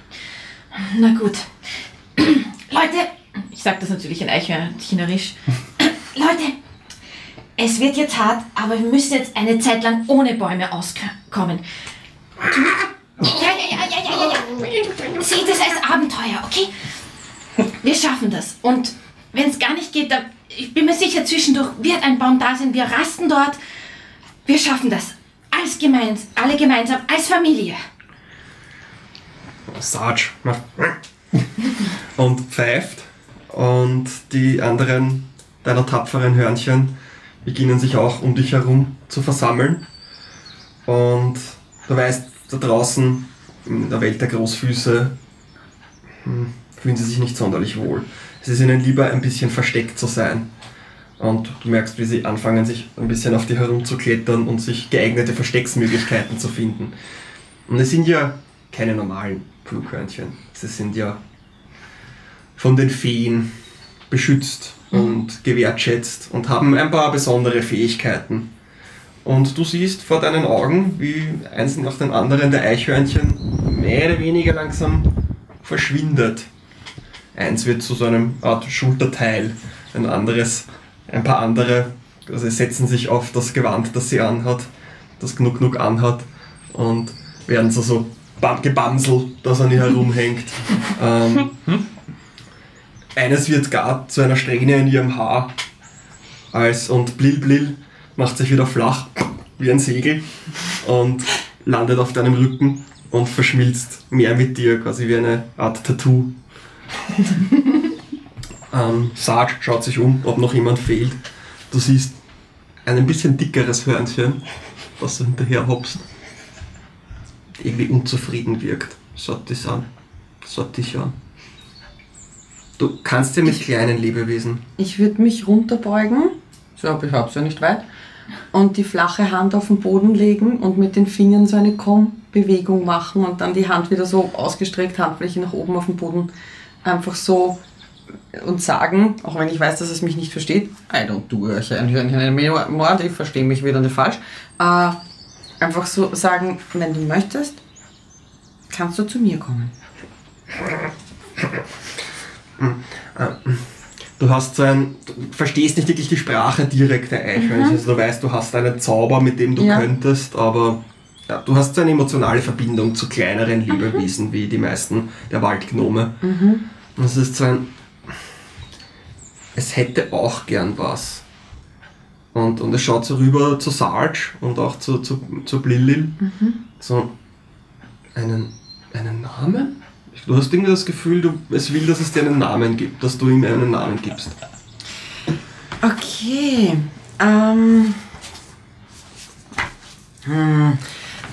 Na gut. Leute, ich sag das natürlich in Eichhörnchenerisch. Leute, es wird jetzt hart, aber wir müssen jetzt eine Zeit lang ohne Bäume auskommen. Ja, ja, ja, ja, ja, ja, ja. Seht es als Abenteuer, okay? Wir schaffen das. Und wenn es gar nicht geht, dann, ich bin mir sicher, zwischendurch wird ein Baum da sein. Wir rasten dort. Wir schaffen das. Als gemeins, alle gemeinsam, als Familie. Sarge macht und pfeift und die anderen deiner tapferen Hörnchen beginnen sich auch um dich herum zu versammeln und du weißt, da draußen in der Welt der Großfüße hm, fühlen sie sich nicht sonderlich wohl. Es ist ihnen lieber ein bisschen versteckt zu sein. Und du merkst, wie sie anfangen, sich ein bisschen auf die herumzuklettern und sich geeignete Verstecksmöglichkeiten zu finden. Und es sind ja keine normalen Flughörnchen. Sie sind ja von den Feen beschützt und gewertschätzt und haben ein paar besondere Fähigkeiten. Und du siehst vor deinen Augen, wie eins nach dem anderen der Eichhörnchen mehr oder weniger langsam verschwindet. Eins wird zu so einem Art Schulterteil, ein anderes, ein paar andere, also setzen sich auf das Gewand, das sie anhat, das Gnuck Gnuck anhat und werden so, so bam- gebamselt, das an ihr herumhängt. ähm, eines wird gar zu einer Strähne in ihrem Haar als und Blil Blil macht sich wieder flach wie ein Segel und landet auf deinem Rücken und verschmilzt mehr mit dir, quasi wie eine Art Tattoo. ähm, Sarge schaut sich um, ob noch jemand fehlt. Du siehst ein ein bisschen dickeres Hörnchen, das du hinterher hoppst. Irgendwie unzufrieden wirkt. Schaut dich an. Schaut dich an. Du kannst ja mit kleinen Lebewesen. Ich würde mich runterbeugen, so, aber ich hab's ja nicht weit, und die flache Hand auf den Boden legen und mit den Fingern so eine Komm-Bewegung machen und dann die Hand wieder so ausgestreckt, Handfläche nach oben auf den Boden, einfach so und sagen, auch wenn ich weiß, dass es mich nicht versteht, I don't do Hörnchen Mord, ich verstehe mich wieder nicht falsch, äh, einfach so sagen, wenn du möchtest, kannst du zu mir kommen. Du hast so ein, du verstehst nicht wirklich die Sprache direkt der Eichhörnchen. Also du weißt, du hast einen Zauber, mit dem du Ja. könntest, aber ja, du hast so eine emotionale Verbindung zu kleineren Lebewesen wie die meisten der Waldgnome. Und es ist so ein, es hätte auch gern was. Und, und es schaut so rüber zu Sarge und auch zu, zu, zu Blillil. So einen, einen Namen? Du hast irgendwie das Gefühl, du, es will, dass es dir einen Namen gibt, dass du ihm einen Namen gibst. Okay. Ähm. Hm.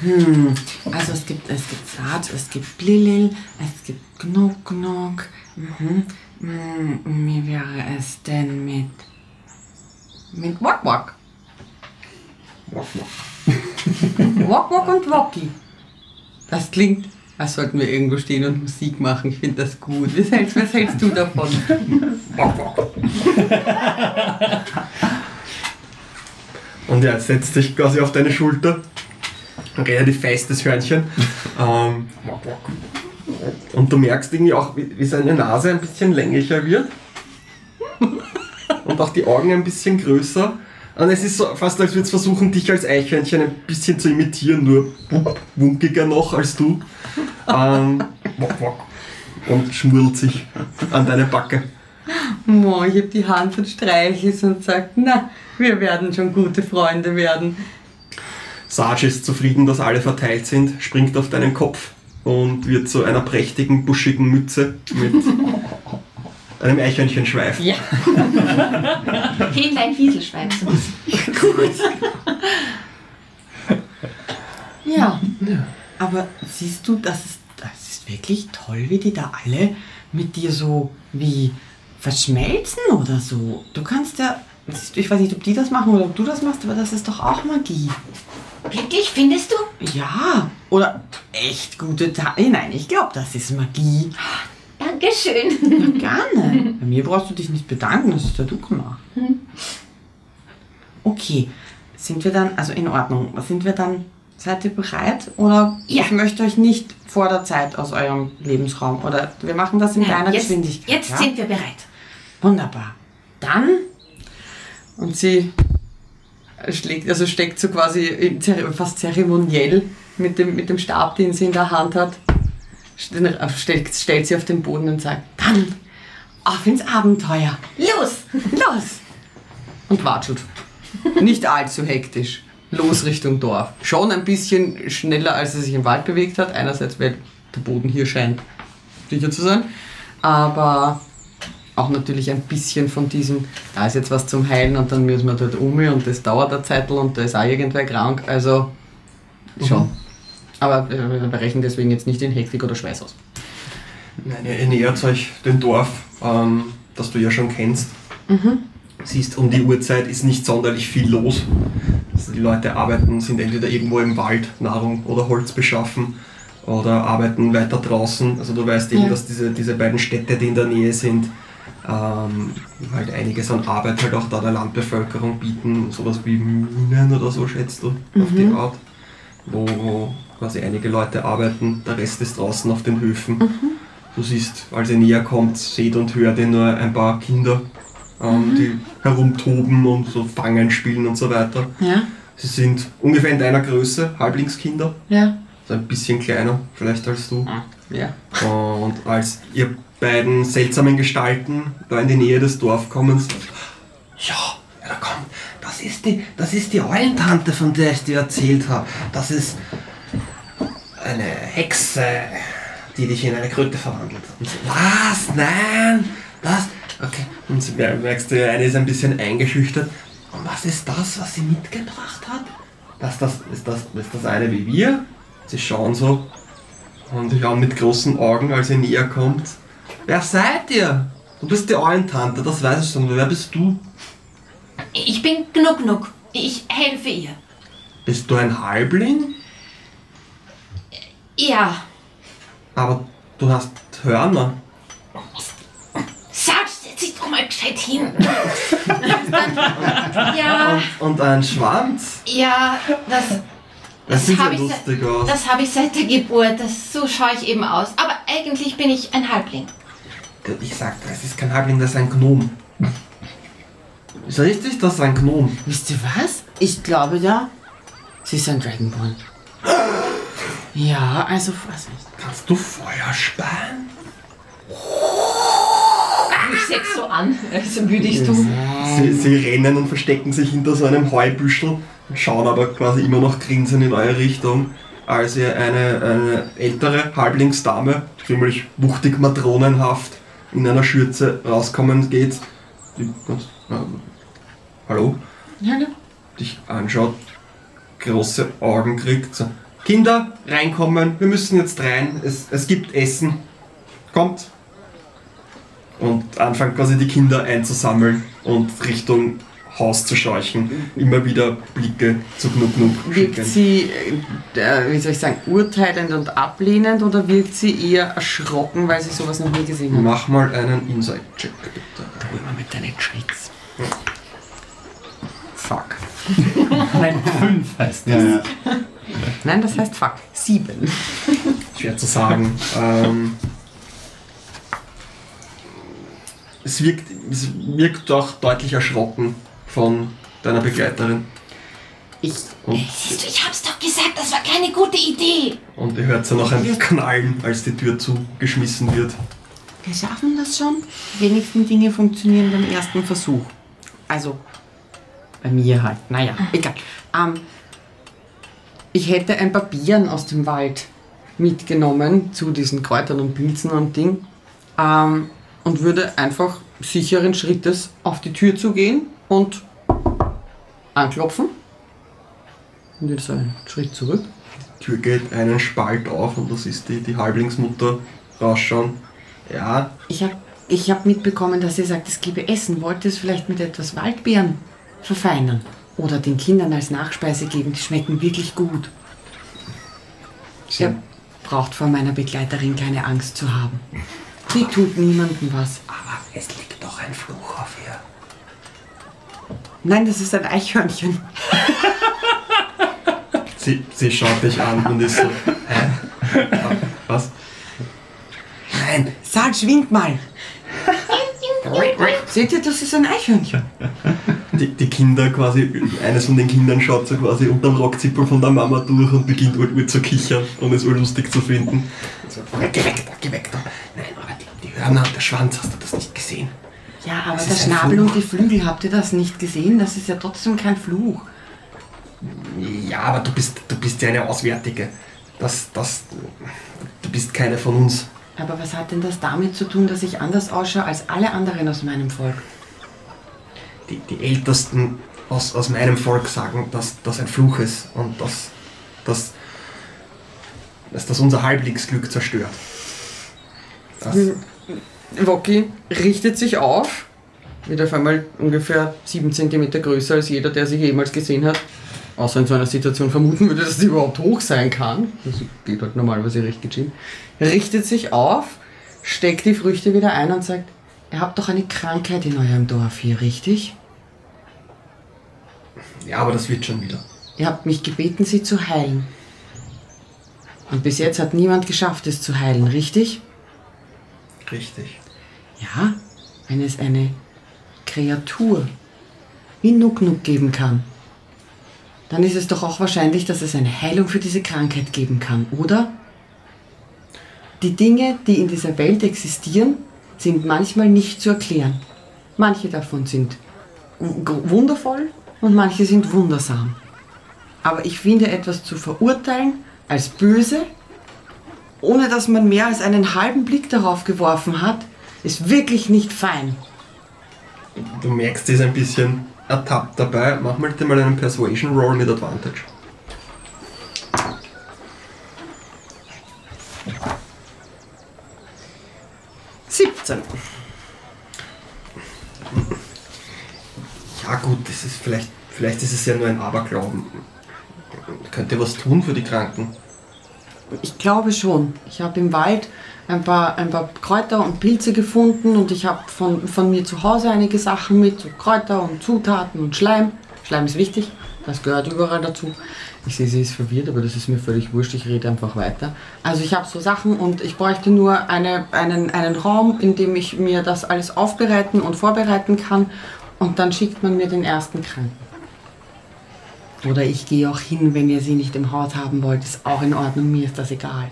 Hm. Also es gibt, es gibt Saat, es gibt Blilil, es gibt Gnuck Gnuck. Mhm. Hm, Wie wäre es denn mit. mit Wok Wok? Wok Wok und Woki. Das klingt als sollten wir irgendwo stehen und Musik machen. Ich finde das gut. Was hältst, was hältst du davon? Und er setzt sich quasi auf deine Schulter. Ein relativ festes Hörnchen. Ähm, und du merkst irgendwie auch, wie, wie seine Nase ein bisschen länglicher wird. Und auch die Augen ein bisschen größer. Und es ist so fast, als würde es versuchen, dich als Eichhörnchen ein bisschen zu imitieren, nur wunkiger noch als du. Ähm, und schmurlt sich an deine Backe. Oh, ich heb die Hand und streichel es und sag, na, wir werden schon gute Freunde werden. Sarge ist zufrieden, dass alle verteilt sind, springt auf deinen Kopf und wird zu einer prächtigen, buschigen Mütze mit einem Eichhörnchenschweif. Ja. Hähnlein Wieselschwein. So. Ja. Aber siehst du, das ist, das ist wirklich toll, wie die da alle mit dir so wie verschmelzen oder so. Du kannst ja, ich weiß nicht, ob die das machen oder ob du das machst, aber das ist doch auch Magie. Wirklich, findest du? Ja. Oder echt gute Tage. Nein, ich glaube, das ist Magie. Dankeschön. Gerne. Bei mir brauchst du dich nicht bedanken, das ist ja du gemacht. Okay, sind wir dann, also in Ordnung, sind wir dann, seid ihr bereit? Oder Ja. ich möchte euch nicht vor der Zeit aus eurem Lebensraum. Oder wir machen das in deiner jetzt, Geschwindigkeit. Jetzt ja? sind wir bereit. Wunderbar. Dann, und sie schlägt, also steckt so quasi fast zeremoniell mit dem, mit dem Stab, den sie in der Hand hat, st- stellt, stellt sie auf den Boden und sagt, dann auf ins Abenteuer. Los! Los! Und watschelt. Nicht allzu hektisch. Los Richtung Dorf. Schon ein bisschen schneller, als er sich im Wald bewegt hat. Einerseits, weil der Boden hier scheint sicher zu sein. Aber auch natürlich ein bisschen von diesem, da ist jetzt was zum Heilen und dann müssen wir dort um und das dauert eine Zeit und da ist auch irgendwer krank. Also schon. Aber wir berechnen deswegen jetzt nicht in Hektik oder Schweiß aus. Nein, ihr, nähert euch dem Dorf, ähm, das du ja schon kennst. Siehst, um die Uhrzeit ist nicht sonderlich viel los. Also die Leute arbeiten, sind entweder irgendwo im Wald Nahrung oder Holz beschaffen oder arbeiten weiter draußen. Also du weißt eben, Ja. dass diese, diese beiden Städte, die in der Nähe sind, ähm, halt einiges an Arbeit halt auch da der Landbevölkerung bieten. Sowas wie Minen oder so, schätzt du, auf die Art. Wo, quasi einige Leute arbeiten, der Rest ist draußen auf den Höfen. Du siehst, als ihr näher kommt, seht und hört ihr nur ein paar Kinder, ähm, die herumtoben und so Fangen spielen und so weiter. Ja? Sie sind ungefähr in deiner Größe, Halblingskinder, Ja. so ein bisschen kleiner vielleicht als du. Ja. Und als ihr beiden seltsamen Gestalten da in die Nähe des Dorfs kommen, sagt, ja, ja, komm, das ist die, das ist die Eulentante, von der ich dir erzählt habe. Das ist eine Hexe, die dich in eine Kröte verwandelt. Sie, was? Nein? Was? Okay. Und sie mer- merkst du, eine ist ein bisschen eingeschüchtert. Und was ist das, was sie mitgebracht hat? Das, das, ist, das, ist das eine wie wir? Sie schauen so und schauen mit großen Augen, als ihr näher kommt. Wer seid ihr? Du bist die Eulentante, das weiß ich schon. Wer bist du? Ich bin Gnuck Gnuck. Ich helfe ihr. Bist du ein Halbling? Ja. Aber du hast Hörner. Sag, setz dich doch mal gescheit hin. ja, Und, und einen Schwanz. ja, das, Das Das sieht ja hab ich lustig aus. das habe ich seit der Geburt. Das, so schaue ich eben aus. Aber eigentlich bin ich ein Halbling. Ich sagte, es ist kein Halbling, das ist ein Gnom. Ist richtig? Das ist ein Gnom. Wisst ihr was? Ich glaube ja, sie ist ein Dragonborn. Ja, also was nicht. Kannst du Feuer speien? Ich setz so an, so würdigst du. Sie, sie rennen und verstecken sich hinter so einem Heubüschel, schauen aber quasi immer noch grinsend in eure Richtung, als ihr eine, eine ältere Halblingsdame, ziemlich wuchtig matronenhaft, in einer Schürze rauskommen geht, die ganz, äh, hallo, Hallo. dich anschaut, große Augen kriegt, so, Kinder, reinkommen, wir müssen jetzt rein, es, es gibt Essen, kommt. Und anfangt quasi die Kinder einzusammeln und Richtung Haus zu scheuchen, immer wieder Blicke zu Gnug Wirkt schicken. sie, äh, äh, wie soll ich sagen, urteilend und ablehnend oder wirkt sie eher erschrocken, weil sie sowas noch nie gesehen hat? Mach mal einen Insight-Check, bitte. Immer mit deinen Tricks. Fuck. Nein, fünf heißt das. Ja, ja. Nein, das heißt fuck. Sieben. Schwer zu sagen. ähm, es, wirkt, es wirkt doch deutlich erschrocken von deiner Begleiterin. Ich, Und, Siehst du, ich hab's doch gesagt, das war keine gute Idee. und ihr hört so noch ein Knallen, als die Tür zugeschmissen wird. wir schaffen das schon. Die wenigsten Dinge funktionieren beim ersten Versuch. Also, bei mir halt. Naja, egal. Ähm, ich hätte ein paar Bieren aus dem Wald mitgenommen zu diesen Kräutern und Pilzen und Ding. Ähm, und würde einfach sicheren Schrittes auf die Tür zugehen und anklopfen. Und so einen Schritt zurück. Die Tür geht einen Spalt auf und das ist die, die Halblingsmutter rausschauen. Ja, Ich habe ich hab mitbekommen, dass ihr sagt, es gebe Essen. Wollt ihr es vielleicht mit etwas Waldbeeren verfeinern? Oder den Kindern als Nachspeise geben? Die schmecken wirklich gut. Ihr braucht vor meiner Begleiterin keine Angst zu haben. Sie tut niemandem was. aber es liegt doch ein Fluch auf ihr. Nein, das ist ein Eichhörnchen. Sie, sie schaut dich an und ist so, hä? Was? Nein, Sag, schwingt mal. Seht ihr, das ist ein Eichhörnchen. die, die Kinder quasi, eines von den Kindern schaut so quasi unterm Rockzipfel von der Mama durch und beginnt ur, ur zu kichern und es lustig zu finden. So, geh weg da, geh weg da. Nein, aber die, die Hörner und der Schwanz, hast du das nicht gesehen? Ja, aber Das der Schnabel und die Flügel, habt ihr das nicht gesehen? Das ist ja trotzdem kein Fluch. Ja, aber du bist, du bist ja eine Auswärtige. Das, das, du bist keine von uns. Aber was hat denn das damit zu tun, dass ich anders ausschaue als alle anderen aus meinem Volk? Die, die Ältesten aus, aus meinem Volk sagen, dass das ein Fluch ist und dass, dass, dass das unser Halblingsglück zerstört. Das, Woki richtet sich auf, wird auf einmal ungefähr 7 cm größer als jeder, der sie jemals gesehen hat. Außer in so einer Situation vermuten würde, dass sie überhaupt hoch sein kann. Das geht halt normalerweise recht gechillt. Richtet sich auf, steckt die Früchte wieder ein und sagt, ihr habt doch eine Krankheit in eurem Dorf hier, richtig? ja, aber das wird schon wieder. Ihr habt mich gebeten, sie zu heilen. Und bis jetzt hat niemand geschafft, es zu heilen, richtig? Richtig. Ja, wenn es eine Kreatur wie Nuck Nuck geben kann, dann ist es doch auch wahrscheinlich, dass es eine Heilung für diese Krankheit geben kann, oder? Die Dinge, die in dieser Welt existieren, sind manchmal nicht zu erklären. Manche davon sind wundervoll und manche sind wundersam. Aber ich finde, etwas zu verurteilen als böse, ohne dass man mehr als einen halben Blick darauf geworfen hat, ist wirklich nicht fein. Du merkst, sie ist ein bisschen ertappt dabei. Mach mal bitte mal einen Persuasion Roll mit Advantage. Siebzehn. Ja gut, das ist vielleicht, vielleicht ist es ja nur ein Aberglauben. Könnt ihr was tun für die Kranken? Ich glaube schon. Ich habe im Wald ein paar, ein paar Kräuter und Pilze gefunden und ich habe von, von mir zu Hause einige Sachen mit, so Kräuter und Zutaten und Schleim. Schleim ist wichtig, das gehört überall dazu. Ich sehe, sie ist verwirrt, aber das ist mir völlig wurscht, ich rede einfach weiter. Also ich habe so Sachen und ich bräuchte nur eine, einen, einen Raum, in dem ich mir das alles aufbereiten und vorbereiten kann und dann schickt man mir den ersten Kranken. Oder ich gehe auch hin, wenn ihr sie nicht im Haus haben wollt, ist auch in Ordnung, mir ist das egal.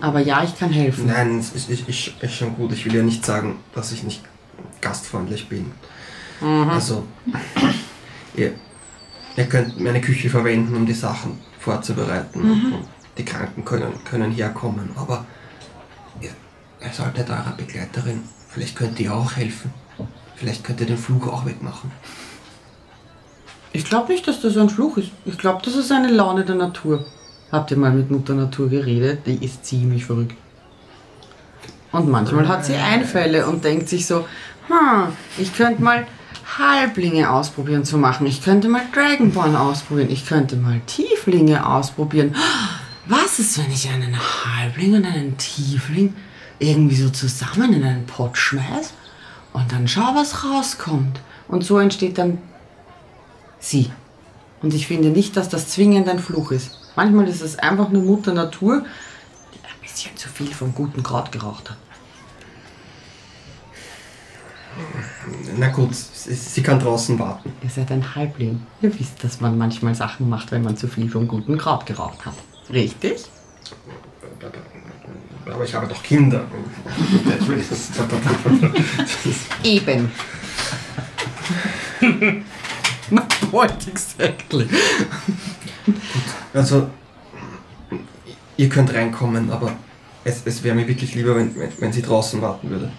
Aber ja, ich kann helfen. Nein, es ist, ist, ist, ist schon gut. Ich will ja nicht sagen, dass ich nicht gastfreundlich bin. Also, ihr, ihr könnt meine Küche verwenden, um die Sachen vorzubereiten. Und die Kranken können, können herkommen. Aber ihr, ihr solltet eurer Begleiterin, vielleicht könnt ihr auch helfen. Vielleicht könnt ihr den Fluch auch wegmachen. Ich glaube nicht, dass das ein Fluch ist. Ich glaube, das ist eine Laune der Natur. Habt ihr mal mit Mutter Natur geredet? Die ist ziemlich verrückt. Und manchmal hat sie Einfälle und denkt sich so, hm, ich könnte mal Halblinge ausprobieren zu machen. Ich könnte mal Dragonborn ausprobieren. Ich könnte mal Tieflinge ausprobieren. Was ist, wenn ich einen Halbling und einen Tiefling irgendwie so zusammen in einen Pott schmeiß und dann schau, was rauskommt. Und so entsteht dann sie. Und ich finde nicht, dass das zwingend ein Fluch ist. Manchmal ist es einfach nur Mutter Natur, die ein bisschen zu viel vom guten Kraut geraucht hat. Na gut, sie, kann draußen warten. Ihr seid ein Halbling. Ihr wisst, dass man manchmal Sachen macht, wenn man zu viel vom guten Kraut geraucht hat. Richtig? Aber ich habe doch Kinder. Eben. My point exactly. Also, ihr könnt reinkommen, aber es, es wäre mir wirklich lieber, wenn, wenn, wenn sie draußen warten würde.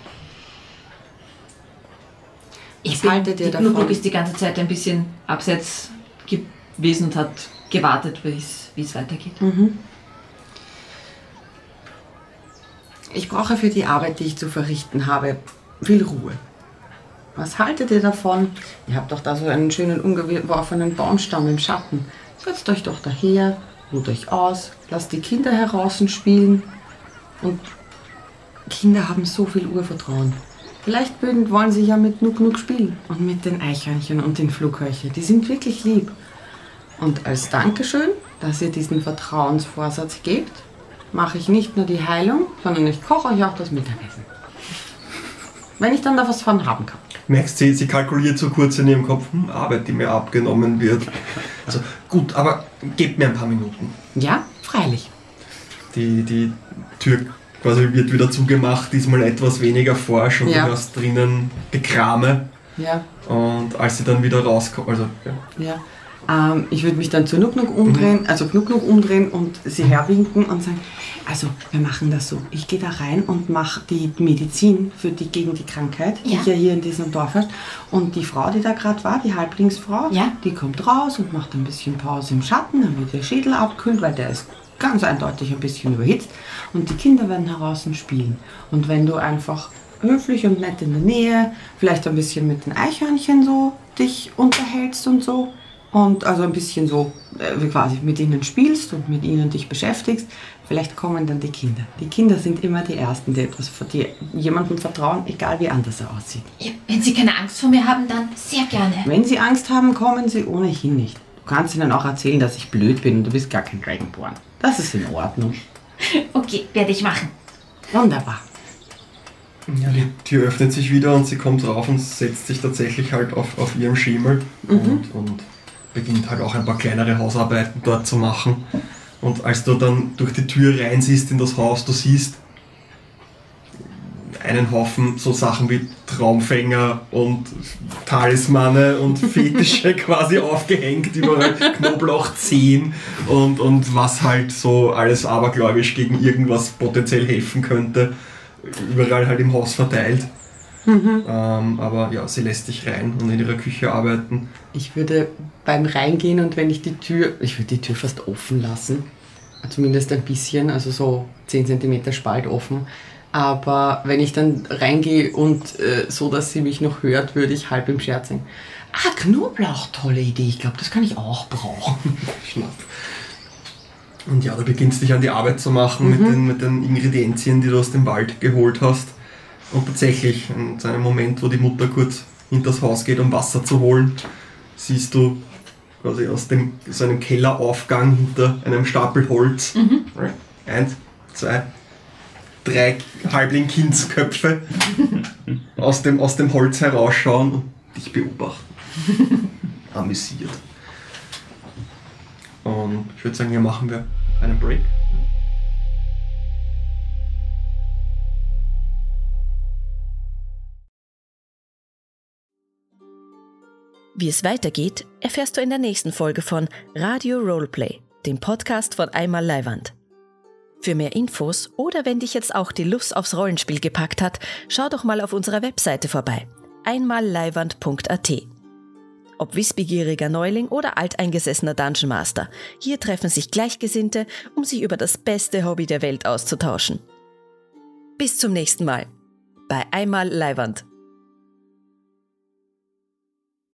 Ich Was bin, haltet ihr die davon? Gluck ist die ganze Zeit ein bisschen abseits gewesen und hat gewartet, wie es wie es weitergeht. Ich brauche für die Arbeit, die ich zu verrichten habe, viel Ruhe. Was haltet ihr davon? Ihr habt doch da so einen schönen umgeworfenen Baumstamm im Schatten. Setzt euch doch daher, ruht euch aus, lasst die Kinder heraus spielen. Und Kinder haben so viel Urvertrauen. Vielleicht wollen sie ja mit Nuck Nuck spielen und mit den Eichhörnchen und den Flughörchen. Die sind wirklich lieb. Und als Dankeschön, dass ihr diesen Vertrauensvorsatz gebt, mache ich nicht nur die Heilung, sondern ich koche euch auch das Mittagessen. Wenn ich dann da was von haben kann. Merkst du, sie kalkuliert so kurz in ihrem Kopf, hm, Arbeit, die mir abgenommen wird. Also gut, aber gebt mir ein paar Minuten. Ja, freilich. Die, die Tür quasi wird wieder zugemacht, diesmal etwas weniger forsch und Ja. du hörst drinnen Gekrame. Ja, Und als sie dann wieder rauskommt, also ja, ja. Ähm, ich würde mich dann zu Nuck Nuck umdrehen, also Nuck Nuck umdrehen und sie herwinken und sagen, also wir machen das so. Ich gehe da rein und mache die Medizin für die, gegen die Krankheit, die Ja. ja hier in diesem Dorf herrscht. Und die Frau, die da gerade war, die Halblingsfrau, Ja. die kommt raus und macht ein bisschen Pause im Schatten, damit der Schädel abkühlt, weil der ist ganz eindeutig ein bisschen überhitzt. Und die Kinder werden heraus spielen. Und wenn du einfach höflich und nett in der Nähe, vielleicht ein bisschen mit den Eichhörnchen so dich unterhältst und so, und also ein bisschen so äh, quasi mit ihnen spielst und mit ihnen dich beschäftigst, vielleicht kommen dann die Kinder. Die Kinder sind immer die Ersten, die etwas die jemandem vertrauen, egal wie anders er aussieht. Ja, wenn Sie keine Angst vor mir haben, dann sehr gerne. Wenn sie Angst haben, kommen sie ohnehin nicht. Du kannst ihnen auch erzählen, dass ich blöd bin und du bist gar kein Dragonborn. Das ist in Ordnung. Okay, werde ich machen. Wunderbar. Ja, die Tür öffnet sich wieder und sie kommt rauf und setzt sich tatsächlich halt auf, auf ihrem Schemel und, und beginnt halt auch ein paar kleinere Hausarbeiten dort zu machen. Und als du dann durch die Tür rein siehst in das Haus, du siehst einen Haufen so Sachen wie Traumfänger und Talismane und Fetische quasi aufgehängt, überall Knoblauchzehen und, und was halt so alles abergläubisch gegen irgendwas potenziell helfen könnte überall halt im Haus verteilt. Ähm, aber ja, sie lässt dich rein und in ihrer Küche arbeiten. Ich würde beim Reingehen und wenn ich die Tür, ich würde die Tür fast offen lassen. Zumindest ein bisschen, also so 10 cm Spalt offen. Aber wenn ich dann reingehe und äh, so, dass sie mich noch hört, würde ich halb im Scherz sagen, ah, Knoblauch, tolle Idee, ich glaube, das kann ich auch brauchen. Schnapp. Und ja, du beginnst dich an die Arbeit zu machen mit, den, mit den Ingredienzien, die du aus dem Wald geholt hast. Und tatsächlich, in so einem Moment, wo die Mutter kurz hinters Haus geht, um Wasser zu holen, siehst du quasi aus dem, so einem Kelleraufgang hinter einem Stapel Holz. Eins, zwei, drei Halbling-Kindsköpfe aus dem, aus dem Holz herausschauen und dich beobachten. Amüsiert. Und ich würde sagen, hier machen wir einen Break. Wie es weitergeht, erfährst du in der nächsten Folge von Radio Roleplay, dem Podcast von Einmal Leiwand. Für mehr Infos oder wenn dich jetzt auch die Lust aufs Rollenspiel gepackt hat, schau doch mal auf unserer Webseite vorbei. einmalleiwand.at. Ob wissbegieriger Neuling oder alteingesessener Dungeon Master, hier treffen sich Gleichgesinnte, um sich über das beste Hobby der Welt auszutauschen. Bis zum nächsten Mal bei Einmal Leiwand.